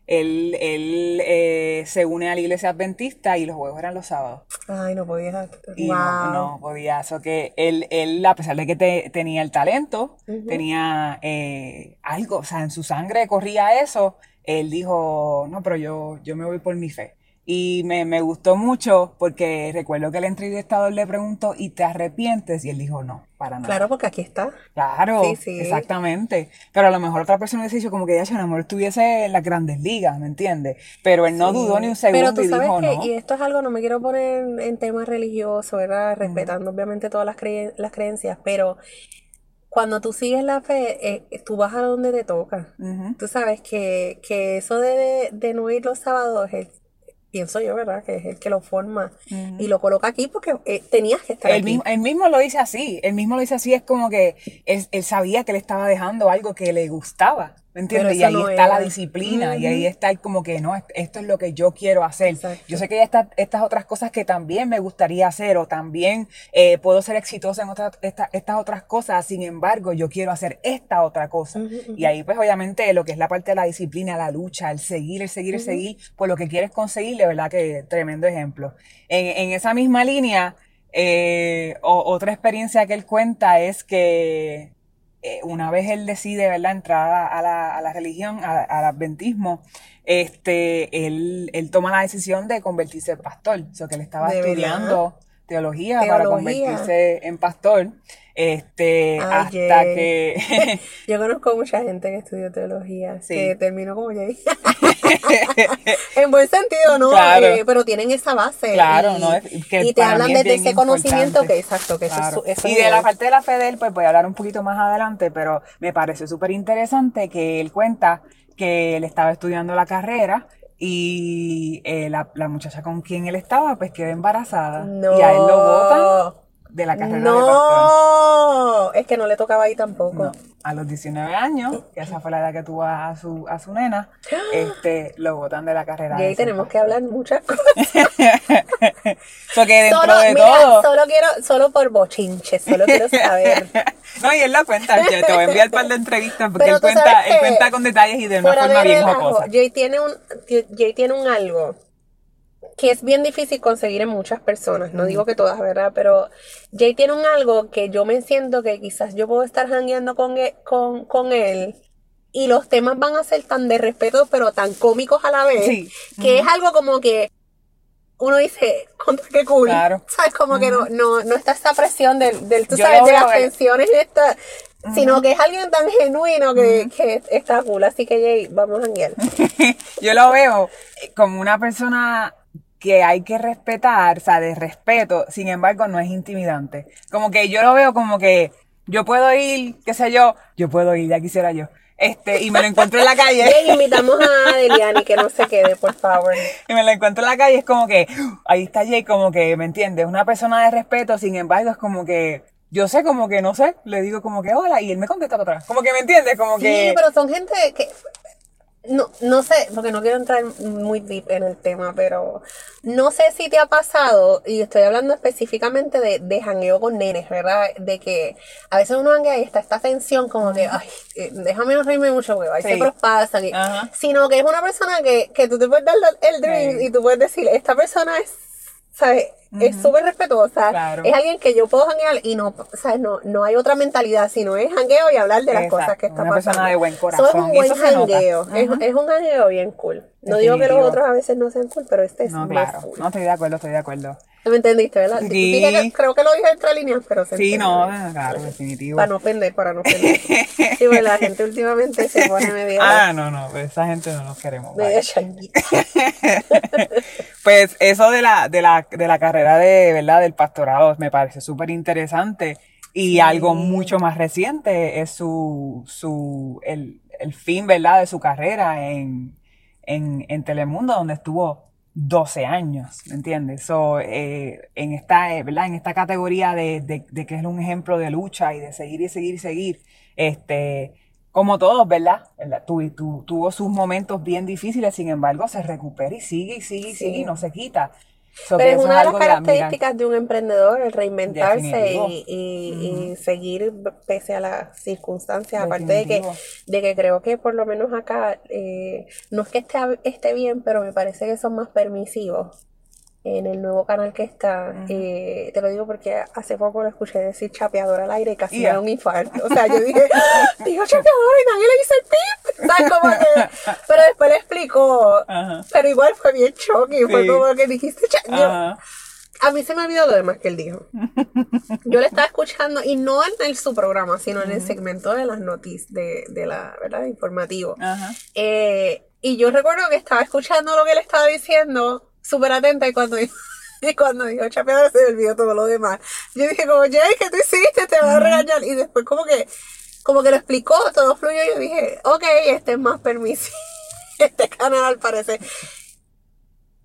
Él, él eh, se une a la iglesia adventista y los juegos eran los sábados. Ay, no podía. Y wow. no, no podía. Eso que él, él, a pesar de que te- tenía el talento, Ujú. tenía eh, algo, o sea, en su sangre corría eso, él dijo, no, pero yo, yo me voy por mi fe. Y me, me gustó mucho porque recuerdo que el entrevistador le preguntó, ¿y te arrepientes? Y él dijo, no, para nada. Claro, porque aquí está. Claro, Sí, sí. exactamente. Pero a lo mejor otra persona hubiese dicho como que ya, a lo mejor estuviese en las grandes ligas, ¿me entiendes? Pero él no Sí. dudó ni un Pero segundo tú y sabes dijo que, no. y esto es algo, no me quiero poner en temas religiosos, ¿verdad? Respetando obviamente todas las, creen- las creencias, pero cuando tú sigues la fe, eh, tú vas a donde te toca. Ujú. Tú sabes que, que eso de, de, de no ir los sábados, es- pienso yo, ¿verdad? Que es el que lo forma y lo coloca aquí porque eh, tenías que estar Él aquí. mismo, él mismo lo dice así, él mismo lo dice así, es como que él, él sabía que le estaba dejando algo que le gustaba, ¿me entiendes? Y ahí no está la disciplina, y ahí está el como que no, esto es lo que yo quiero hacer. Exacto. Yo sé que hay estas, estas otras cosas que también me gustaría hacer, o también eh, puedo ser exitosa en otras, esta- estas otras cosas, sin embargo, yo quiero hacer esta otra cosa. Y ahí pues obviamente lo que es la parte de la disciplina, la lucha, el seguir, el seguir, el seguir, por lo que quieres conseguir, de verdad que tremendo ejemplo. En, en esa misma línea, eh, o- otra experiencia que él cuenta es que eh, una vez él decide, ¿verdad?, entrar a, la, a la religión, a- al adventismo, este, él, él toma la decisión de convertirse en pastor. O sea, que él estaba estudiando teología, para convertirse en pastor. Este, hasta que Yo conozco mucha gente que estudió teología, Sí. que terminó como Jay. en buen sentido, ¿no? Claro. Eh, pero tienen esa base. Claro, y, no, es que y te hablan es desde bien ese conocimiento importante. que, exacto, que eso es Claro. su- eso y es de la parte de la fe de él, pues voy a hablar un poquito más adelante, pero me pareció súper interesante que él cuenta que él estaba estudiando la carrera y eh, la, la muchacha con quien él estaba, pues quedó embarazada. No. Y a él lo botan de la carrera de pastor. No, es que no le tocaba ahí tampoco. No, a los 19 años, que esa fue la edad que tuvo a su, a su nena, este, lo botan de la carrera Y de ahí tenemos que hablar muchas cosas. So que dentro Solo, de mira, todo... solo quiero, solo por bochinche, solo quiero saber. No, y él la cuenta, yo te voy a enviar un par de entrevistas porque él cuenta, él cuenta con detalles y de una forma de bien relajo, jocosa. Jay tiene un, Jay tiene un algo que es bien difícil conseguir en muchas personas. No digo que todas, ¿verdad? Pero Jay tiene un algo que yo me siento que quizás yo puedo estar jangueando con él, con, con él y los temas van a ser tan de respeto, pero tan cómicos a la vez, Sí. que es algo como que uno dice, contra qué cool. Claro. ¿Sabes? Como que no, no, no está esa presión del, del tú Yo sabes, de las tensiones esta, sino que es alguien tan genuino que, que está cool. Así que Jay, vamos a janguear. Yo lo veo como una persona que hay que respetar, o sea, de respeto, sin embargo, no es intimidante. Como que yo lo veo como que yo puedo ir, qué sé yo, yo puedo ir, ya quisiera yo. Este, y me lo encuentro en la calle. Bien, invitamos a Adeliani que no se quede, por favor. y me lo encuentro en la calle, es como que, ahí está Jay, como que, ¿me entiendes? Una persona de respeto, sin embargo, es como que, yo sé como que, no sé, le digo como que hola, y él me contesta para atrás. Como que, ¿me entiendes? Como Sí, que... pero son gente que. No, no sé, porque no quiero entrar muy deep en el tema, pero no sé si te ha pasado, y estoy hablando específicamente de, de jangueo con nenes, ¿verdad? De que a veces uno janguea y está esta tensión como que, ay, eh, déjame no reírme mucho, porque Sí. siempre pasa, que- sino que es una persona que, que tú te puedes dar el drink Sí. y tú puedes decir, esta persona es, ¿sabes? Es súper respetuosa, Claro. es alguien que yo puedo janguear y no, ¿sabes? No, no hay otra mentalidad, sino es jangueo y hablar de las Exacto, cosas que está una pasando. persona de buen corazón, es un buen jangueo. Es, un jangueo bien cool. No digo que los otros a veces no sean cool, pero este es No, más claro. cool. No, estoy de acuerdo, estoy de acuerdo. ¿Me entendiste, verdad? Sí. Dije que- creo que lo dije entre líneas, pero se Sí, no, claro, definitivo. Para no ofender, para no ofender. Sí, porque la gente últimamente se pone media, Ah, no, no, pues esa gente no nos queremos. changuita. Pues eso de la, de la, de la carrera de, ¿verdad? del pastorado me parece súper interesante. Y algo mucho más reciente es su, su, el, el fin, ¿verdad? de su carrera en, en, en Telemundo, donde estuvo 12 años, ¿me entiendes? So, eh, en esta, eh, ¿verdad? En esta categoría de, de, de que es un ejemplo de lucha y de seguir y seguir y seguir, este, como todos, ¿verdad? ¿verdad? Tu- tu- tuvo sus momentos bien difíciles, sin embargo, se recupera y sigue y sigue y Sí. sigue y no se quita. So, Pero es una de las características de un emprendedor, el reinventarse y, y- y seguir pese a las circunstancias. Aparte de que, de que creo que por lo menos acá, eh, no es que esté, esté bien, pero me parece que son más permisivos en el nuevo canal que está. Eh, te lo digo porque hace poco lo escuché decir chapeador al aire y casi me Ya. da un infarto. O sea, yo dije, digo chapeador y nadie le dice el pip. ¿Sabes? Como que- pero después le explicó. Ajá. Pero igual fue bien shocking. Fue Sí. como que dijiste, cha- yo- Ajá. a mí se me olvidó lo demás que él dijo. Yo le estaba escuchando, y no en el, su programa, sino en el segmento de las noticias, de, de la, ¿verdad? Informativo. Eh, y yo recuerdo que estaba escuchando lo que él estaba diciendo, súper atenta, y cuando dijo, y cuando dijo chapeador se olvidó todo lo demás. Yo dije como, Jay, ¿qué tú hiciste? Te vas a regañar. Y después como que, como que lo explicó, todo fluyó, y yo dije, ok, este es más permisivo. Este canal al parecer.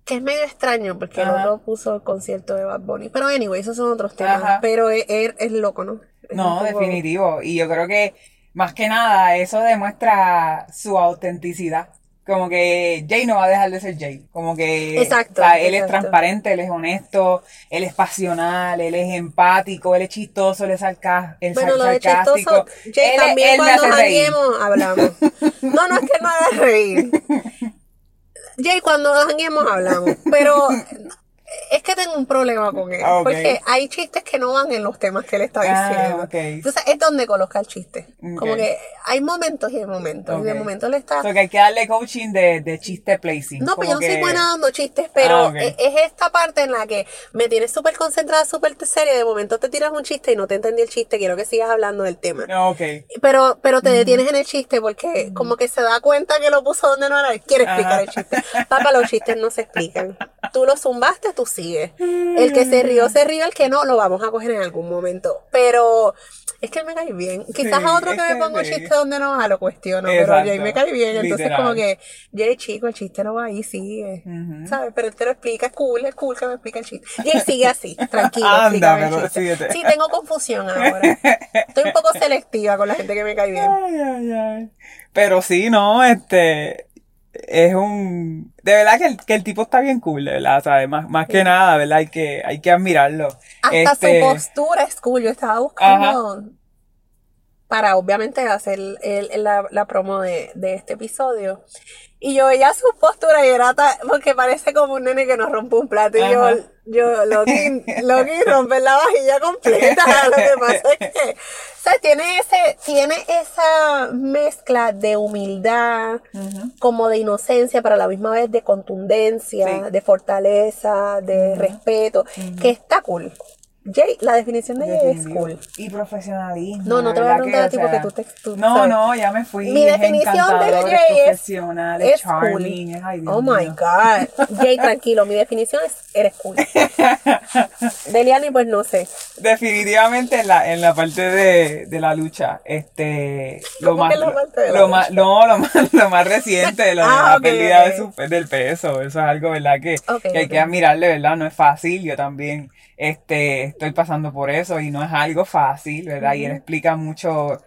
Que es medio extraño porque Ajá. otro puso el concierto de Bad Bunny. Pero anyway, esos son otros temas. Ajá. Pero es, es- es loco, ¿no? Es No, poco- definitivo. Y yo creo que más que nada eso demuestra su autenticidad. Como que Jay no va a dejar de ser Jay. Como que Exacto, o sea, él es transparente, él es honesto, él es pasional, él es empático, él es chistoso, él es él Bueno, lo de sarcástico. chistoso, Jay, Él- también él cuando reír. janguemos hablamos. No, no es que no haga reír. Jay, cuando janguemos hablamos. Pero es que tengo un problema con él. Ah. Porque hay chistes que no van en los temas que él está Ah, diciendo. ok. Entonces es donde coloca el chiste. Como que hay momentos y hay momentos. Y de momento le está... So que hay que darle coaching de, de chiste placing. No, pues yo no soy que- buena dando chistes, pero Ah, ok. es, es esta parte en la que me tienes súper concentrada, súper seria. De momento te tiras un chiste y no te entendí el chiste. Quiero que sigas hablando del tema. Pero, pero te detienes en el chiste porque como que se da cuenta que lo puso donde no era quiere explicar el chiste. Papá, los chistes no se explican. Tú lo zumbaste, tú sigues. El que se rió, se rió. El que no, lo vamos a coger en algún momento. Pero es que él me cae bien. Quizás Sí, a otro que me pongo sí. chiste donde no va, lo cuestiono. Pero Exacto. Jay me cae bien. Entonces Literal. como que, Jay, chico, el chiste no va ahí, sigue. ¿Sabes? Pero él te lo explica, es cool, es cool que me explica el chiste. Jay sigue así, tranquilo. Anda, pero síguete. Sí, tengo confusión ahora. Estoy un poco selectiva con la gente que me cae bien. Ay, ay, ay. Pero sí, no, este. Es un. De verdad que el, que el tipo está bien cool, de verdad, ¿sabes? Más, más que nada, ¿verdad? Hay que, hay que admirarlo. Hasta Este, su postura es cool. Yo estaba buscando para obviamente hacer el- el- la, la promo de, de este episodio. Y yo veía su postura y era ta- porque parece como un nene que nos rompe un plato. Y yo, Ajá. yo, Loki, Loki rompe la vajilla completa. Lo que pasa es que, o sea, tiene ese, tiene esa mezcla de humildad, como de inocencia, pero a la misma vez de contundencia, Sí. de fortaleza, de respeto, que está cool. Jay, la definición de Jay es cool. Y profesionalismo. No, no te voy a ¿verdad preguntar que, a ti porque tú te. tú No, sabes. no, ya me fui. Mi es definición de Jay es es- profesional, es, cool. charming, es ay, Dios Oh my mío. God. Jay, tranquilo, mi definición es eres cool. Deliani, pues no sé. Definitivamente en la, en la parte de, de la lucha, este, lo ¿Cómo más, que la parte de la lo más, no, lo más, lo más reciente, lo de Ah, la pérdida de su- del peso, eso es algo, ¿verdad? Que, que hay que admirarle, ¿verdad? No es fácil, yo también, este, estoy pasando por eso y no es algo fácil, ¿verdad? Y él explica mucho,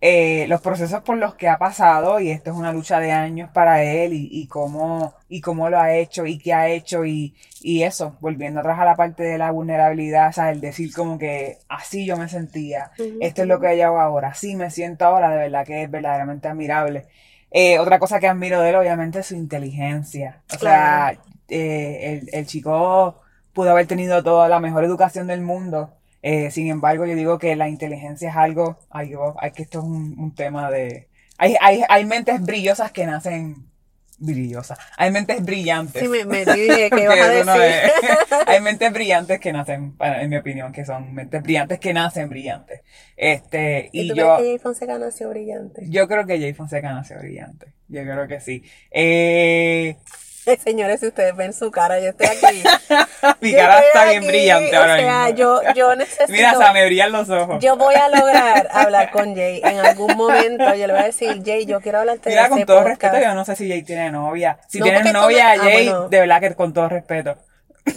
eh, los procesos por los que ha pasado y esto es una lucha de años para él y, y cómo y cómo lo ha hecho y qué ha hecho y, y eso, volviendo atrás a la parte de la vulnerabilidad, o sea, el decir como que así yo me sentía, esto es lo que yo hago ahora, así me siento ahora, de verdad que es verdaderamente admirable. Eh, otra cosa que admiro de él, obviamente, es su inteligencia. O sea, eh, el, el chico pudo haber tenido toda la mejor educación del mundo. eh, sin embargo, yo digo que la inteligencia es algo, ay, yo- ay, que esto es un, un tema de... Hay, hay, hay mentes brillosas que nacen brillosas. Hay mentes brillantes. Sí, me, me dije que a no decir. es- hay mentes brillantes que nacen, en mi opinión, que son mentes brillantes que nacen brillantes. Este, ¿Y y tú yo, crees que Jay Fonseca nació brillante? yo creo que Jay Fonseca nació brillante. Yo creo que sí. Eh, Señores, si ustedes ven su cara, yo estoy aquí. mi Yo cara está bien aquí, brillante ahora O sea, mismo. yo, yo necesito. Mira, o sea, me brillan los ojos. Yo voy a lograr hablar con Jay en algún momento. Yo le voy a decir, Jay, yo quiero hablarte Mira, de con ese todo podcast. respeto, yo no sé si Jay tiene novia. Si No, porque novia, ah, Jay, bueno. de verdad que con todo respeto.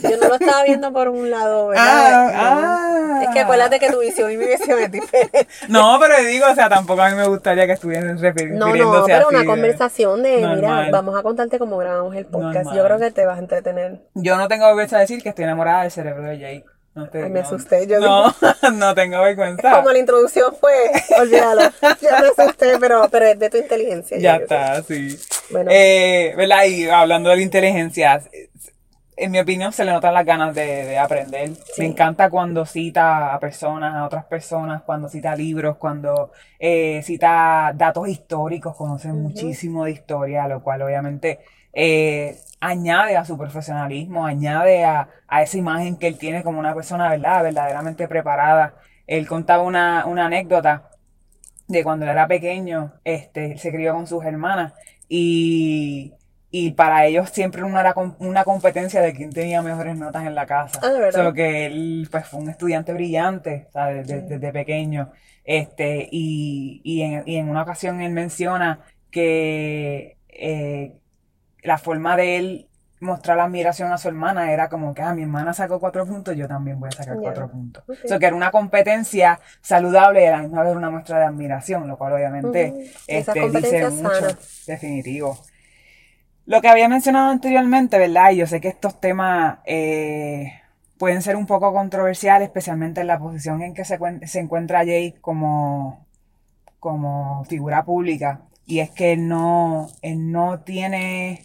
Yo no lo estaba viendo por un lado, ¿verdad? Ah, ah. Es que acuérdate que tu visión y mi visión es diferente. No, pero digo, o sea, tampoco a mí me gustaría que estuviesen refir- No, refiriéndose no, pero así una conversación de, mira, vamos a contarte cómo grabamos el podcast. Normal. Yo creo que te vas a entretener. Yo no tengo vergüenza de decir que estoy enamorada del cerebro de Jay. No te, Ay, me no- asusté, yo no, no tengo vergüenza. Como la introducción fue, olvídalo. Yo me asusté, pero, pero es de tu inteligencia. Ya sé. está, sí. Bueno. Eh, ¿verdad? Y hablando de la inteligencia, en mi opinión se le notan las ganas de, de aprender. Sí. Me encanta cuando cita a personas, a otras personas, cuando cita libros, cuando eh, cita datos históricos, conoce muchísimo de historia, lo cual obviamente eh, añade a su profesionalismo, añade a, a esa imagen que él tiene como una persona, ¿verdad? Verdaderamente preparada. Él contaba una, una anécdota de cuando él era pequeño, este, él se crió con sus hermanas y, y para ellos siempre una, era una competencia de quién tenía mejores notas en la casa. Ah. Solo que él pues fue un estudiante brillante, o sea, desde, desde pequeño. Este, y, y, en, y en una ocasión él menciona que eh, la forma de él mostrar la admiración a su hermana era como que, ah, mi hermana sacó cuatro puntos, yo también voy a sacar cuatro puntos. Ok. O sea, que era una competencia saludable y a la misma vez una muestra de admiración, lo cual obviamente este, dice mucho, definitivo. Lo que había mencionado anteriormente, ¿verdad? Y yo sé que estos temas eh, pueden ser un poco controversiales, especialmente en la posición en que se, cuen- se encuentra Jay como, como figura pública. Y es que él no, él no tiene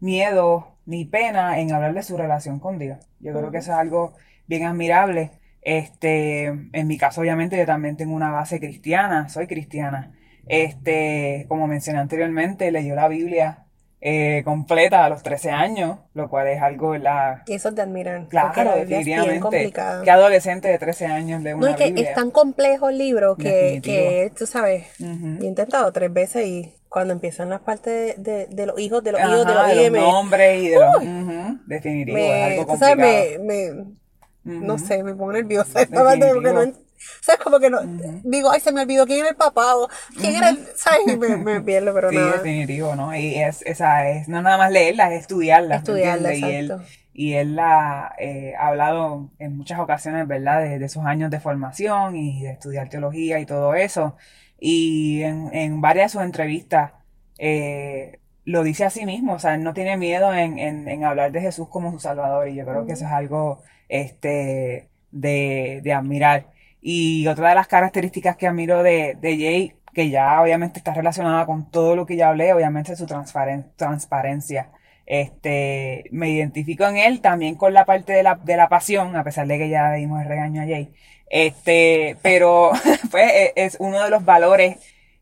miedo ni pena en hablar de su relación con Dios. Yo creo que eso es algo bien admirable. Este, en mi caso, obviamente, yo también tengo una base cristiana, soy cristiana. Este, como mencioné anteriormente, leyó la Biblia eh, completa a los 13 años, lo cual es algo, ¿verdad? Y eso te admiran. porque Claro, la es definitivamente. Que adolescente de 13 años lee No, una y que Biblia. es tan complejo el libro que, Definitivo. que tú sabes, Ujú. yo he intentado tres veces y cuando empiezan las partes de, de, de los hijos, de los hijos, de Ajá, los de hijos, los me, nombres y de los... Ujú, definitivo, es me, algo tú sabes, complicado. me, me, no Ujú. sé, me pongo nerviosa esa parte porque no, Definitivo. sabes como que no, digo, ay, se me olvidó quién era el papá o quién era el, sabes, y me, me pierdo, pero Sí, nada. definitivo, ¿no? Y es, esa es, no nada más leerla, es estudiarla, ¿me Estudiarla? Y él, y él la, eh, ha hablado en muchas ocasiones, ¿verdad? De, de sus años de formación y de estudiar teología y todo eso. Y en, en varias de sus entrevistas eh, lo dice a sí mismo, o sea, él no tiene miedo en, en, en hablar de Jesús como su Salvador y yo creo que eso es algo este, de, de admirar. Y otra de las características que admiro de, de Jay, que ya obviamente está relacionada con todo lo que ya hablé, obviamente es su transparen- transparencia. Este, me identifico en él también con la parte de la, de la pasión, a pesar de que ya dimos el regaño a Jay. Este, pero pues e- es uno de los valores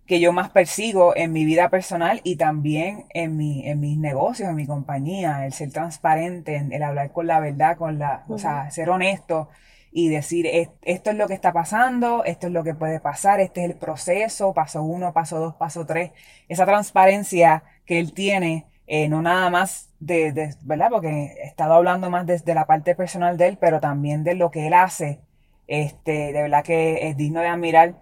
que yo más persigo en mi vida personal y también en mi, en mis negocios, en mi compañía, el ser transparente, el hablar con la verdad, con la, o sea, ser honesto y decir esto es lo que está pasando, esto es lo que puede pasar, este es el proceso, paso uno, paso dos, paso tres. Esa transparencia que él tiene, eh, no nada más de, de, ¿verdad? Porque he estado hablando más desde la parte personal de él, pero también de lo que él hace. Este, de verdad que es digno de admirar.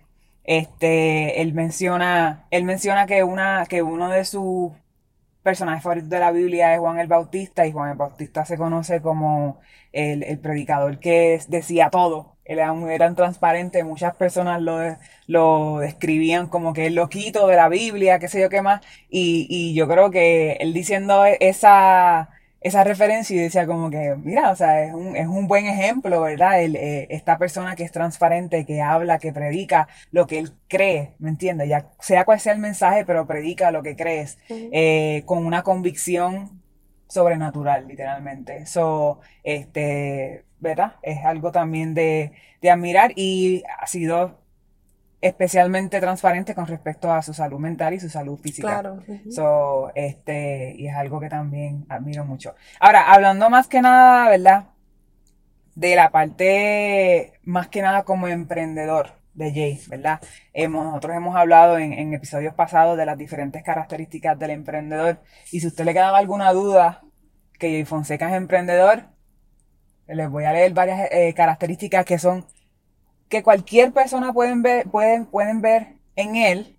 Este, él menciona, él menciona que una, que uno de sus personajes favoritos de la Biblia es Juan el Bautista y Juan el Bautista se conoce como el, el predicador que decía todo. Él era, muy, transparente, muchas personas lo, lo describían como que el loquito de la Biblia, qué sé yo qué más, y, y yo creo que él diciendo esa, esa referencia y decía como que, mira, o sea, es un, es un buen ejemplo, ¿verdad? El, eh, esta persona que es transparente, que habla, que predica lo que él cree, ¿me entiendes? Ya sea cual sea el mensaje, pero predica lo que crees, eh, con una convicción sobrenatural, literalmente. Eso, este, ¿verdad? Es algo también de, de admirar y ha sido especialmente transparente con respecto a su salud mental y su salud física. Claro. so, este, y es algo que también admiro mucho. Ahora, hablando más que nada, ¿verdad? De la parte, más que nada como emprendedor de Jay, ¿verdad? Hemos, nosotros hemos hablado en, en, episodios pasados de las diferentes características del emprendedor. Y si usted le quedaba alguna duda que Jay Fonseca es emprendedor, les voy a leer varias eh, características que son que cualquier persona pueden ver, pueden, pueden ver en él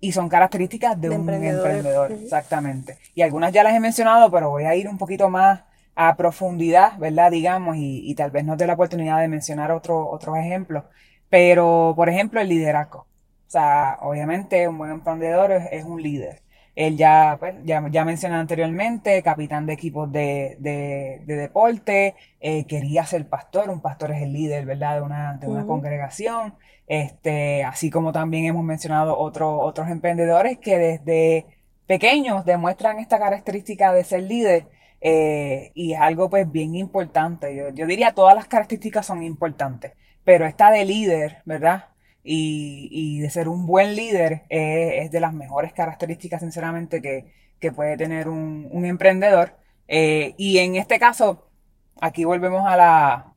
y son características de, un emprendedor. Exactamente. Y algunas ya las he mencionado, pero voy a ir un poquito más a profundidad, ¿verdad? Digamos, y, tal vez no dé la oportunidad de mencionar otro, otros ejemplos. Pero, por ejemplo, el liderazgo. O sea, obviamente un buen emprendedor es un líder. Él ya, pues, ya, ya mencioné anteriormente, capitán de equipos de, de, de deporte, eh, quería ser pastor, un pastor es el líder, ¿verdad?, de una, de una congregación. Este, así como también hemos mencionado otros otros emprendedores que desde pequeños demuestran esta característica de ser líder. Eh, y es algo pues bien importante. Yo, yo diría todas las características son importantes, pero esta de líder, ¿verdad? Y, y de ser un buen líder es, de las mejores características, sinceramente, que, que puede tener un, un emprendedor. Eh, y en este caso, aquí volvemos a la,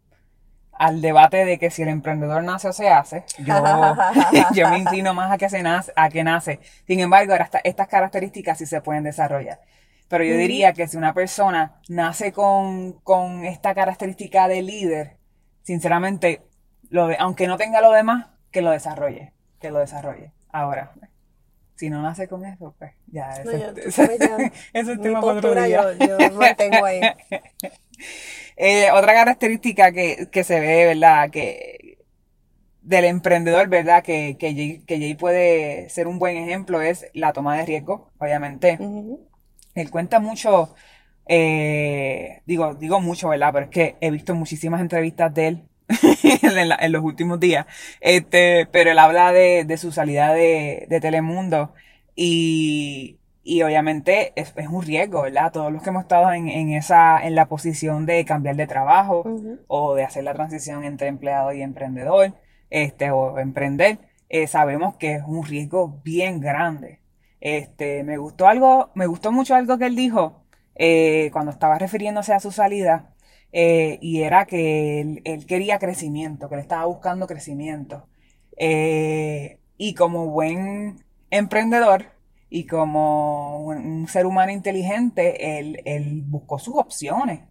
al debate de que si el emprendedor nace o se hace. Yo, yo me inclino más a que, se nace, a que nace. Sin embargo, ahora estas características sí se pueden desarrollar. Pero yo diría que si una persona nace con, con esta característica de líder, sinceramente, lo de, aunque no tenga lo demás, que lo desarrolle, que lo desarrolle. Ahora, si no nace con eso, pues ya, eso, es tema para otro día. Yo, yo mantengo ahí. eh, otra característica que, que se ve, ¿verdad? Que del emprendedor, ¿verdad? Que, que, Jay, que Jay puede ser un buen ejemplo es la toma de riesgo, obviamente. Él cuenta mucho, eh, digo, digo mucho, ¿verdad? Pero es que he visto muchísimas entrevistas de él en, los últimos días. Este, pero él habla de, de su salida de, de Telemundo y, y obviamente es, es, un riesgo, ¿verdad? Todos los que hemos estado en, en esa, en la posición de cambiar de trabajo o de hacer la transición entre empleado y emprendedor, este, o emprender, eh, sabemos que es un riesgo bien grande. Este, me gustó algo, me gustó mucho algo que él dijo, eh, cuando estaba refiriéndose a su salida, eh, y era que él, quería crecimiento, que él estaba buscando crecimiento. Eh, y como buen emprendedor y como un, ser humano inteligente, él, buscó sus opciones,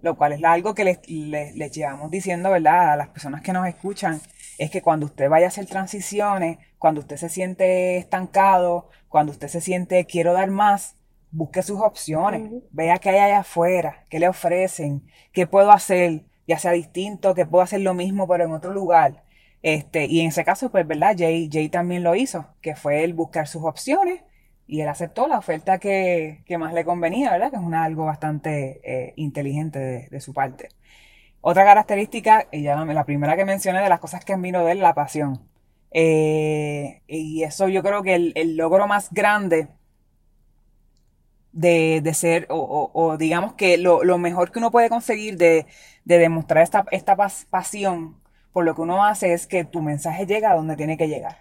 lo cual es algo que les, les, llevamos diciendo, ¿verdad? A las personas que nos escuchan, es que cuando usted vaya a hacer transiciones, cuando usted se siente estancado, cuando usted se siente quiero dar más, busque sus opciones, vea qué hay allá afuera, qué le ofrecen, qué puedo hacer, ya sea distinto, que puedo hacer lo mismo pero en otro lugar. Este, y en ese caso, pues, ¿verdad? Jay, Jay también lo hizo, que fue el buscar sus opciones y él aceptó la oferta que, que más le convenía, ¿verdad? Que es una, algo bastante eh, inteligente de, su parte. Otra característica, y ya la primera que mencioné de las cosas que admiro de él, la pasión. Eh, y eso yo creo que el, el logro más grande de, de ser, o, o, digamos que lo, lo, mejor que uno puede conseguir de, de demostrar esta, esta pasión por lo que uno hace es que tu mensaje llega a donde tiene que llegar.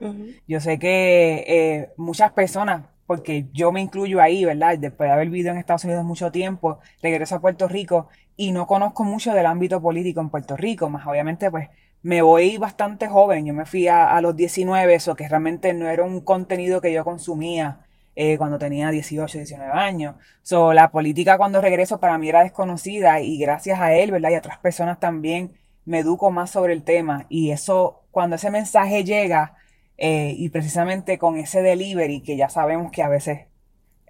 Yo sé que eh, muchas personas, porque yo me incluyo ahí, ¿verdad? Después de haber vivido en Estados Unidos mucho tiempo, regreso a Puerto Rico y no conozco mucho del ámbito político en Puerto Rico, más obviamente pues me voy bastante joven, yo me fui a, los 19, eso que realmente no era un contenido que yo consumía eh, cuando tenía 18, 19 años. So, la política cuando regreso para mí era desconocida y gracias a él, ¿verdad? Y a otras personas también me educo más sobre el tema y eso, cuando ese mensaje llega eh, y precisamente con ese delivery que ya sabemos que a veces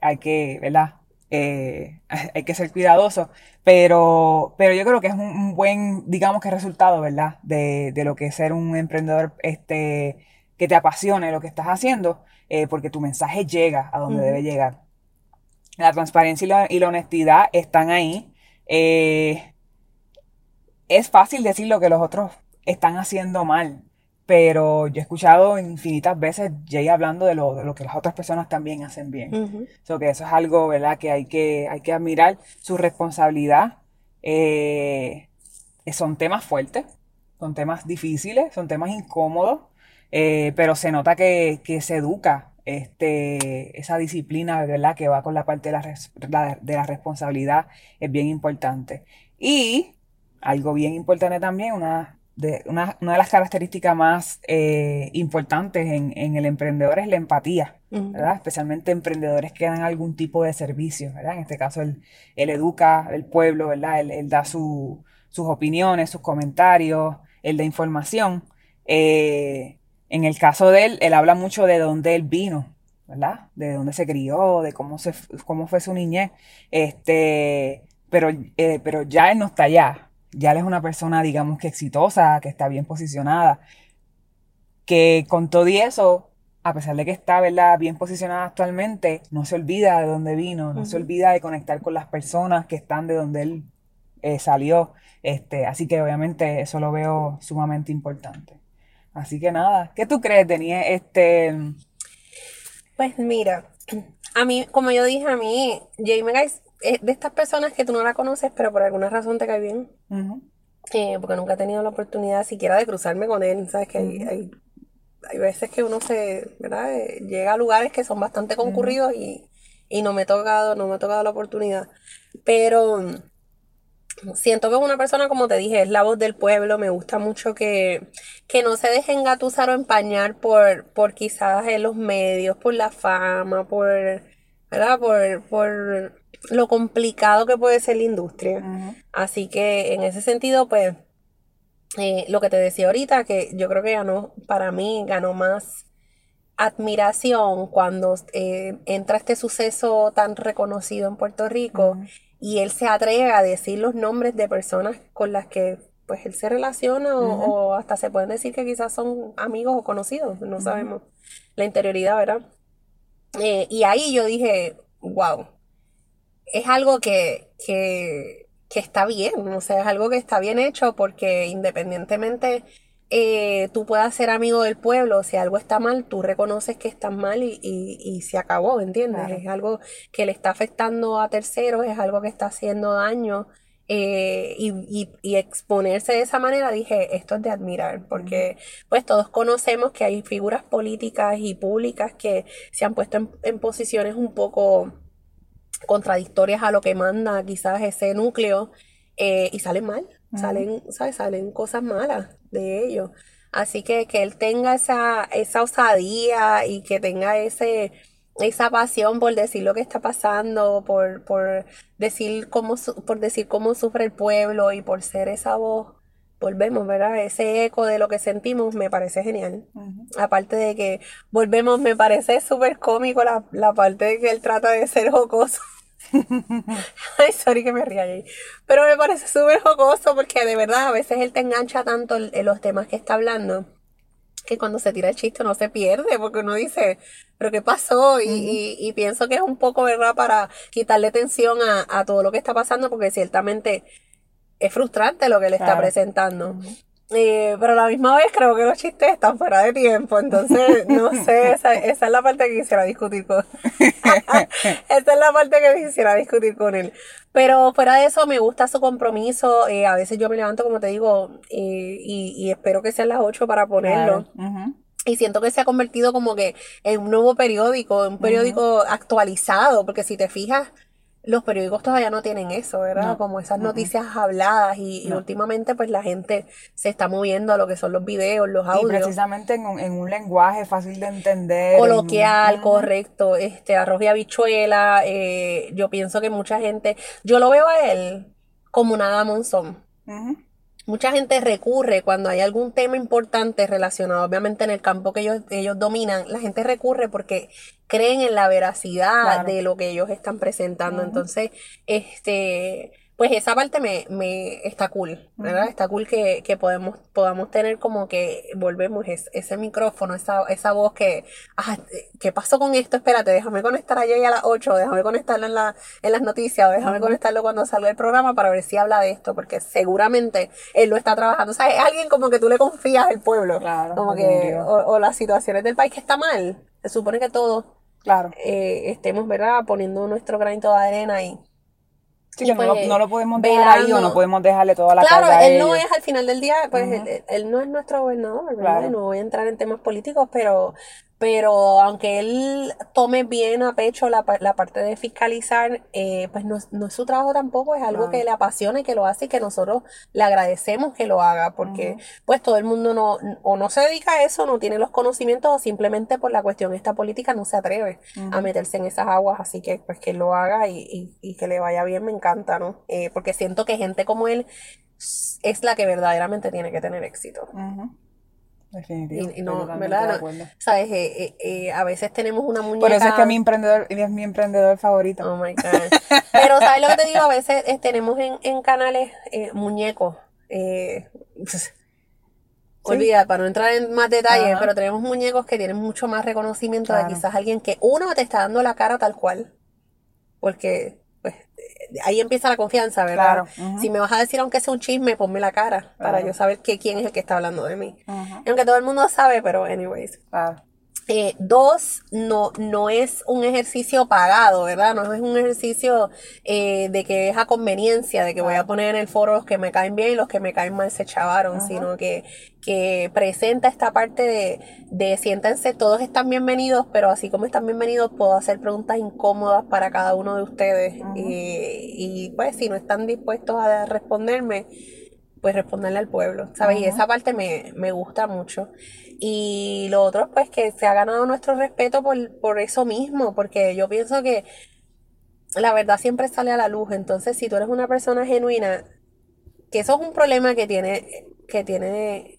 hay que, ¿verdad? Eh, hay que ser cuidadoso, pero, pero yo creo que es un, buen, digamos que resultado, ¿verdad? De, de, lo que es ser un emprendedor este, que te apasione lo que estás haciendo, eh, porque tu mensaje llega a donde debe llegar. La transparencia y la, honestidad están ahí. Eh, es fácil decir lo que los otros están haciendo mal, pero yo he escuchado infinitas veces Jay hablando de lo, de lo que las otras personas también hacen bien. que eso es algo, ¿verdad?, que hay que, hay que admirar. Su responsabilidad eh, son temas fuertes, son temas difíciles, son temas incómodos, eh, pero se nota que, se educa este, esa disciplina, ¿verdad?, que va con la parte de la, de la responsabilidad, es bien importante. Y algo bien importante también, una de, una, una, de las características más eh, importantes en, en, el emprendedor es la empatía, ¿verdad? Especialmente emprendedores que dan algún tipo de servicio, ¿verdad? En este caso, él, educa el pueblo, ¿verdad? Él, da sus opiniones, sus comentarios, él da información. Eh, en el caso de él, él habla mucho de dónde él vino, ¿verdad? De dónde se crió, de cómo, se, cómo fue su niñez. Este, pero, eh, pero ya él no está allá, ya él es una persona, digamos que exitosa, que está bien posicionada, que con todo y eso, a pesar de que está, ¿verdad?, bien posicionada actualmente, no se olvida de dónde vino, no se olvida de conectar con las personas que están de donde él eh, salió. Este, así que obviamente eso lo veo sumamente importante. Así que nada, ¿qué tú crees, Denis? Este... Pues mira, a mí, como yo dije, a mí, Jamie Guys de estas personas que tú no la conoces, pero por alguna razón te cae bien. Eh, porque nunca he tenido la oportunidad siquiera de cruzarme con él. Sabes que hay, hay, veces que uno se, ¿verdad? Eh, llega a lugares que son bastante concurridos y, no me he tocado, no me ha tocado la oportunidad. Pero siento que es una persona, como te dije, es la voz del pueblo. Me gusta mucho que, que no se deje engatusar o empañar por, por quizás en los medios, por la fama, por, ¿verdad? Por, por lo complicado que puede ser la industria. Así que en ese sentido, pues, eh, lo que te decía ahorita, que yo creo que ganó, para mí, ganó más admiración cuando eh, entra este suceso tan reconocido en Puerto Rico y él se atreve a decir los nombres de personas con las que pues él se relaciona o, hasta se pueden decir que quizás son amigos o conocidos, no sabemos la interioridad, ¿verdad? Eh, y ahí yo dije, wow, es algo que, que, que, está bien, o sea, es algo que está bien hecho porque independientemente eh, tú puedas ser amigo del pueblo, si algo está mal, tú reconoces que está mal y, y, se acabó, ¿entiendes? Es algo que le está afectando a terceros, es algo que está haciendo daño. Eh, y, y, exponerse de esa manera, dije, esto es de admirar, porque pues todos conocemos que hay figuras políticas y públicas que se han puesto en, en posiciones un poco contradictorias a lo que manda quizás ese núcleo eh, y salen mal, salen, ¿sabes? Salen cosas malas de ellos. Así que que él tenga esa, esa osadía y que tenga ese, esa pasión por decir lo que está pasando, por, por, decir cómo, por decir cómo sufre el pueblo y por ser esa voz, volvemos, ¿verdad? Ese eco de lo que sentimos me parece genial. Aparte de que volvemos, me parece súper cómico la, la parte de que él trata de ser jocoso. Ay, sorry que me ría ahí. Pero me parece súper jocoso porque de verdad a veces él te engancha tanto en los temas que está hablando que cuando se tira el chiste no se pierde porque uno dice, pero ¿qué pasó? Y, y, pienso que es un poco, ¿verdad? Para quitarle tensión a, a, todo lo que está pasando porque ciertamente es frustrante lo que le está presentando. Eh, pero a la misma vez creo que los chistes están fuera de tiempo, entonces no sé, esa, esa es la parte que quisiera discutir con esa es la parte que quisiera discutir con él. Pero fuera de eso me gusta su compromiso, eh, a veces yo me levanto como te digo eh, y, y, espero que sean las 8 para ponerlo. Y siento que se ha convertido como que en un nuevo periódico, un periódico actualizado, porque si te fijas, los periódicos todavía no tienen eso, ¿verdad? No. Como esas noticias habladas y, y últimamente pues la gente se está moviendo a lo que son los videos, los Y audios. precisamente en un, en un lenguaje fácil de entender. Coloquial, en- correcto, este, arroz y habichuela, eh, yo pienso que mucha gente, yo lo veo a él como nada monzón. Ujú. Mucha gente recurre cuando hay algún tema importante relacionado, obviamente en el campo que ellos, ellos dominan, la gente recurre porque creen en la veracidad Claro. de lo que ellos están presentando. Entonces, este, pues esa parte me, me está cool, ¿verdad? Está cool que, que podemos, podamos tener como que volvemos es- ese micrófono, esa, esa voz que, ah, ¿qué pasó con esto? Espérate, déjame conectar ayer a las 8, déjame conectarlo en la, en las noticias, o déjame conectarlo cuando salga el programa para ver si habla de esto, porque seguramente él lo está trabajando. O sea, es alguien como que tú le confías al pueblo, Claro, como que, o, o las situaciones del país que está mal. Se supone que todos Claro. eh, estemos, ¿verdad?, poniendo nuestro granito de arena y Sí, que no, lo, pues, no lo podemos dejar ahí o velando. no podemos dejarle toda la Claro, carga a él no ellos. es al final del día, pues Ujú. él, él no es nuestro gobernador, ¿verdad? Claro. No voy a entrar en temas políticos, pero, pero aunque él tome bien a pecho la, la parte de fiscalizar, eh, pues no, es- no es su trabajo tampoco, es algo que le apasiona y que lo hace y que nosotros le agradecemos que lo haga, porque pues todo el mundo no, o no se dedica a eso, no tiene los conocimientos o simplemente por la cuestión esta política no se atreve a meterse en esas aguas, así que pues que lo haga y, y- y que le vaya bien, me encanta, ¿no? Eh, porque siento que gente como él es la que verdaderamente tiene que tener éxito. Ujú. Definitivo. Y, no, ¿verdad? No. ¿Sabes? Eh, eh, eh, a veces tenemos una muñeca. Por eso es que mi emprendedor, es mi emprendedor favorito. Oh my God. Pero, ¿sabes lo que te digo? A veces eh, tenemos en, en canales eh, muñecos. Eh, olvida, para no entrar en más detalles, Ajá. pero tenemos muñecos que tienen mucho más reconocimiento Claro. de quizás alguien que uno te está dando la cara tal cual. Porque, ahí empieza la confianza, ¿verdad? Claro. Si me vas a decir, aunque sea un chisme, ponme la cara para yo saber que, quién es el que está hablando de mí. Y aunque todo el mundo sabe, pero, anyways. Claro. Eh, dos, no, no es un ejercicio pagado, ¿verdad? No es un ejercicio eh, de que es a conveniencia, de que voy a poner en el foro los que me caen bien y los que me caen mal se chavaron, Ajá. sino que, que presenta esta parte de, de siéntense, todos están bienvenidos, pero así como están bienvenidos, puedo hacer preguntas incómodas para cada uno de ustedes. Y, y pues si no están dispuestos a responderme, pues responderle al pueblo, ¿sabes? Y esa parte me, me gusta mucho. Y lo otro, pues que se ha ganado nuestro respeto por, por eso mismo, porque yo pienso que la verdad siempre sale a la luz. Entonces, si tú eres una persona genuina, que eso es un problema que tiene, que tiene,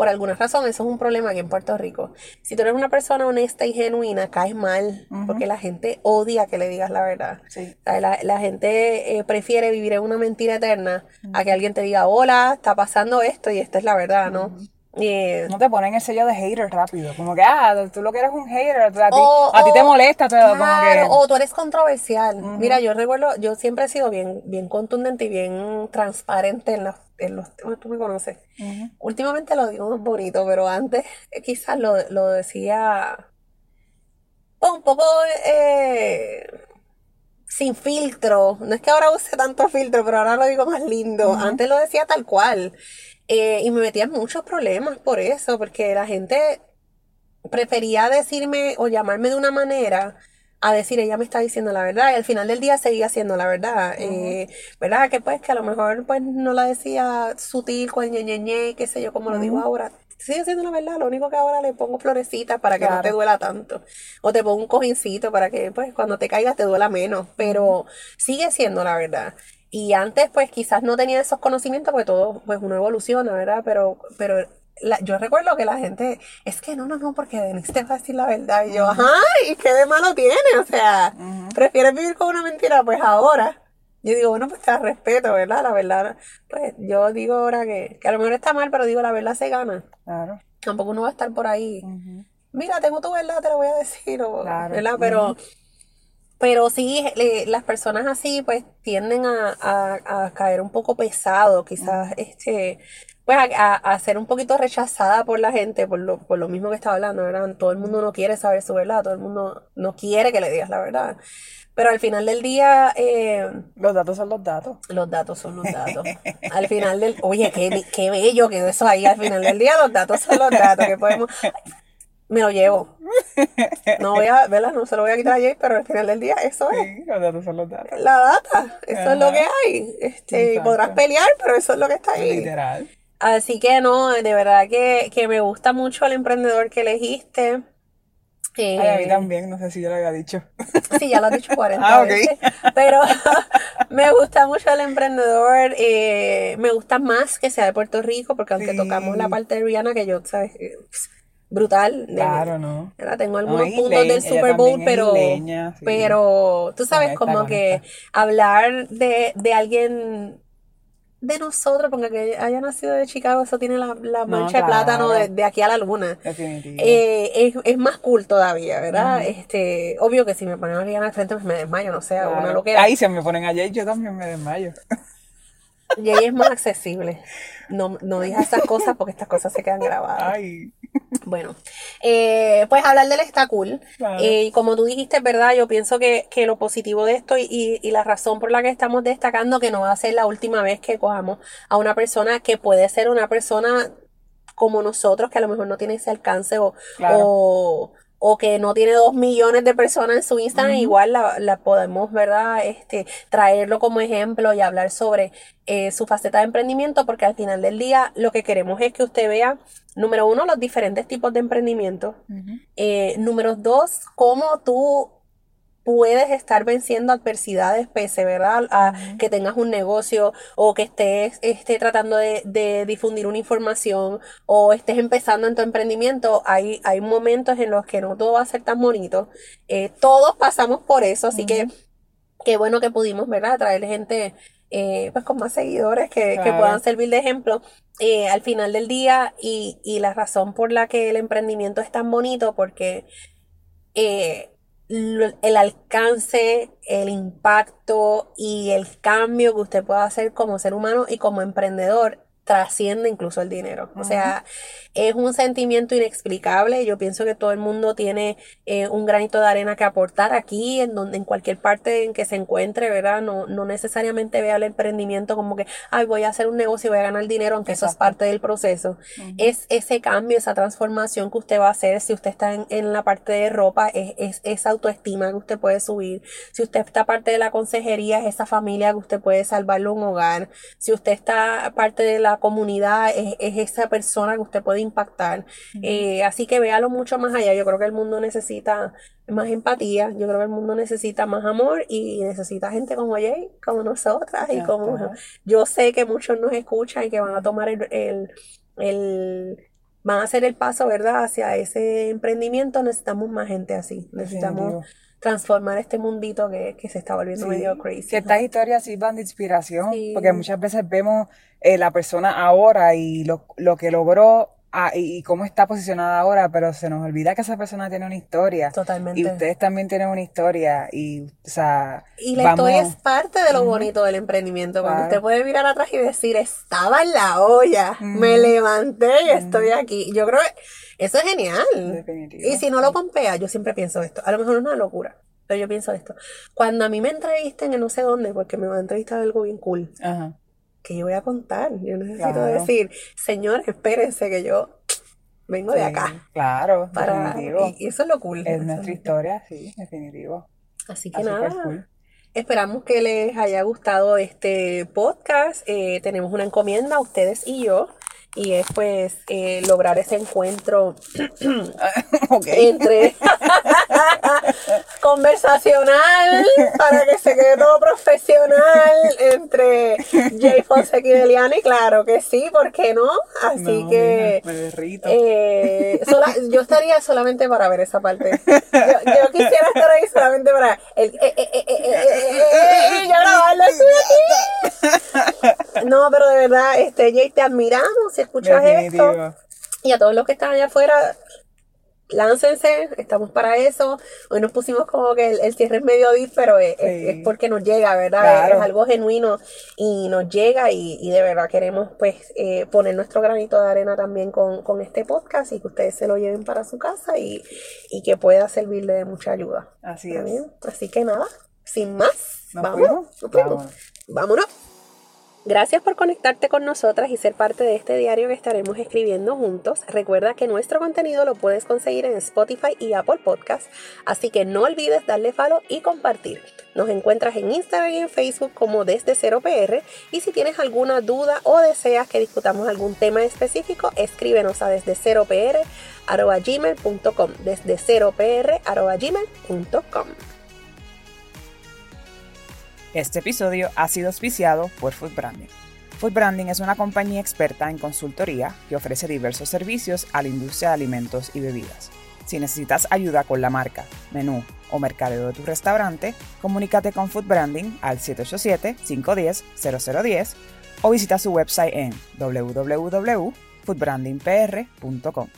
por alguna razón, eso es un problema aquí en Puerto Rico. Si tú eres una persona honesta y genuina, caes mal, porque la gente odia que le digas la verdad. Sí. O sea, La, la gente eh, prefiere vivir en una mentira eterna a que alguien te diga, hola, está pasando esto y esta es la verdad, ¿no? Eh, No te ponen el sello de hater rápido. Como que, ah, tú lo que eres un hater. A ti, O- a ti te molesta. Te, como Claro, que, o tú eres controversial. Ujú. Mira, yo recuerdo, yo siempre he sido bien, bien contundente y bien transparente en los, en los temas, tú me conoces. Ujú. Últimamente lo digo más bonito, pero antes eh, quizás lo, lo decía pues, un poco eh, sin filtro. No es que ahora use tanto filtro, pero ahora lo digo más lindo. Ujú. Antes lo decía tal cual. Eh, y me metía en muchos problemas por eso, porque la gente prefería decirme o llamarme de una manera a decir ella me está diciendo la verdad y al final del día seguía siendo la verdad. Eh, verdad que pues que a lo mejor pues no la decía sutil con ñe, ñe, ñe, qué sé yo como lo digo ahora. Sigue siendo la verdad lo único que ahora le pongo florecitas para que no te duela tanto. O te pongo un cojincito para que pues cuando te caigas te duela menos pero sigue siendo la verdad y antes pues quizás no tenía esos conocimientos porque todo pues uno evoluciona verdad pero pero la- yo recuerdo que la gente, es que no, no, no, porque Denise te va a decir la verdad. Y yo, ajá, ¿y qué de malo tiene? O sea. ¿prefieres vivir con una mentira? Pues ahora. Yo digo, bueno, pues te la respeto, ¿verdad? La verdad, pues yo digo ahora que, que a lo mejor está mal, pero digo, la verdad se gana. Claro. Tampoco uno va a estar por ahí. Mira, tengo tu verdad, te lo voy a decir, o- Claro. ¿verdad? Pero. Pero sí, le- las personas así, pues, tienden a, a- a caer un poco pesado, quizás, este, pues, a, a- a ser un poquito rechazada por la gente, por lo, por lo mismo que estaba hablando, ¿verdad? Todo el mundo no quiere saber su verdad, todo el mundo no quiere que le digas la verdad. Pero al final del día, eh, Los datos son los datos. los datos son los datos. Al final del, oye, qué, qué bello quedó eso ahí. Al final del día, los datos son los datos que podemos. Me lo llevo. No voy a, ¿verdad? No se lo voy a quitar a Jay, pero al final del día eso es. Sí, los datos son los datos. La data, eso es lo que hay. Este, Exacto. podrás pelear, pero eso es lo que está ahí. Literal. Así que no, de verdad que, que me gusta mucho el emprendedor que elegiste. Ay, a mí Eh, también, no sé si yo lo había dicho. Sí, ya lo has dicho 40 Ah, ok. veces. Pero me gusta mucho el emprendedor. eh, me gusta más que sea de Puerto Rico, porque aunque Sí. tocamos la parte de Rihanna, que yo, ¿sabes? Brutal. de- Claro, ¿no? ¿verdad? Tengo No, algunos puntos del Super Bowl, pero, isleña, sí. pero tú sabes, como que hablar de, de alguien de nosotros, porque que haya nacido de Chicago, eso tiene la, la No, mancha de plátano de, de aquí a la luna. Eh, es, es más cool todavía, ¿verdad? Este, obvio que si me ponen a Rihanna al frente, pues me desmayo, no sé, Claro. una loquera. Ahí se me ponen a Jay, yo también me desmayo. Jay es más accesible. No, no digas estas cosas porque estas cosas se quedan grabadas. Ay, Bueno, eh, pues hablar del está cool. Claro. Eh, y como tú dijiste, ¿verdad? Yo pienso que, que lo positivo de esto y, y- y la razón por la que estamos destacando que no va a ser la última vez que cojamos a una persona que puede ser una persona como nosotros, que a lo mejor no tiene ese alcance o, Claro. o, o que no tiene dos millones de personas en su Instagram, igual la, la podemos, ¿verdad? Este, traerlo como ejemplo y hablar sobre eh, su faceta de emprendimiento, porque al final del día lo que queremos es que usted vea, número uno, los diferentes tipos de emprendimiento. Eh, número dos, cómo tú puedes estar venciendo adversidades pese, ¿verdad? A que tengas un negocio o que estés, esté tratando de, de difundir una información o estés empezando en tu emprendimiento. Hay, hay momentos en los que no todo va a ser tan bonito. Eh, todos pasamos por eso, así que qué bueno que pudimos, ¿verdad? Traer gente eh, pues con más seguidores que, que puedan servir de ejemplo eh, al final del día y, y la razón por la que el emprendimiento es tan bonito porque eh, el alcance, el impacto y el cambio que usted pueda hacer como ser humano y como emprendedor trasciende incluso el dinero. O sea, es un sentimiento inexplicable. Yo pienso que todo el mundo tiene eh, un granito de arena que aportar aquí, en donde, en cualquier parte en que se encuentre, ¿verdad? No, no necesariamente vea el emprendimiento como que, ay, voy a hacer un negocio y voy a ganar dinero, aunque eso es parte del proceso es ese cambio, esa transformación que usted va a hacer. Si usted está en, en la parte de ropa, es, es esa autoestima que usted puede subir. Si usted está parte de la consejería, es esa familia que usted puede salvarle un hogar. Si usted está parte de la comunidad, es, es esa persona que usted puede impactar. Eh, así que véalo mucho más allá. Yo creo que el mundo necesita más empatía. Yo creo que el mundo necesita más amor y necesita gente como Jay, como nosotras y como yo sé que muchos nos escuchan y que van a tomar el, el, el- van a hacer el paso, ¿verdad? Hacia ese emprendimiento. Necesitamos más gente así. Necesitamos. Transformar este mundito que, que se está volviendo Sí, medio crazy. Que estas historias sirvan de inspiración, Sí. porque muchas veces vemos eh, la persona ahora y lo, lo que logró ah, y, y cómo está posicionada ahora, pero se nos olvida que esa persona tiene una historia. Totalmente. Y ustedes también tienen una historia y, o sea, Y la vamos, historia es parte de lo bonito del emprendimiento, cuando Claro. usted puede mirar atrás y decir, estaba en la olla, me levanté y estoy aquí. Yo creo que eso es genial. definitivo. Y si no lo pompea, yo siempre pienso esto. A lo mejor es una locura, pero yo pienso esto. Cuando a mí me entrevisten en no sé dónde, porque me va a entrevistar algo bien cool, Ajá. que yo voy a contar. Yo necesito Claro. decir, señores, espérense que yo vengo de acá. Claro, Para... definitivo. Y, y eso es lo cool. Es nuestra es- historia, sí, definitivo. Así que nada. cool. Esperamos que les haya gustado este podcast. Eh, tenemos una encomienda, ustedes y yo, y es pues eh, lograr ese encuentro entre conversacional para que se quede todo profesional entre Jay Fonseca y Deliani, claro que sí, ¿por qué no? Así que mira, eh, yo estaría solamente para ver esa parte. Yo, quisiera estar ahí solamente para el, eh, eh, yo grabarlo aquí. No, pero de verdad, este Jay, te admiramos si escuchas esto. Y a todos los que están allá afuera, láncense, estamos para eso. Hoy nos pusimos como que el, el cierre es medio deep, pero es, es- Sí. es porque nos llega, ¿verdad? Claro. Es algo genuino y nos llega y, y de verdad queremos pues eh, poner nuestro granito de arena también con, con este podcast y que ustedes se lo lleven para su casa y, y que pueda servirle de mucha ayuda. Así ¿Está es. Así que nada, sin más, ¿Nos vámonos, fuimos? nos fuimos. Vámonos. vámonos. Gracias por conectarte con nosotras y ser parte de este diario que estaremos escribiendo juntos. Recuerda que nuestro contenido lo puedes conseguir en Spotify y Apple Podcasts, así que no olvides darle follow y compartir. Nos encuentras en Instagram y en Facebook como Desde Cero PR y si tienes alguna duda o deseas que discutamos algún tema específico, escríbenos a desde cero pr gmail.com desde cero pr gmail.com. Este episodio ha sido auspiciado por Food Branding. Food Branding es una compañía experta en consultoría que ofrece diversos servicios a la industria de alimentos y bebidas. Si necesitas ayuda con la marca, menú o mercadeo de tu restaurante, comunícate con Food Branding al 787-510-0010 o visita su website en www.foodbrandingpr.com.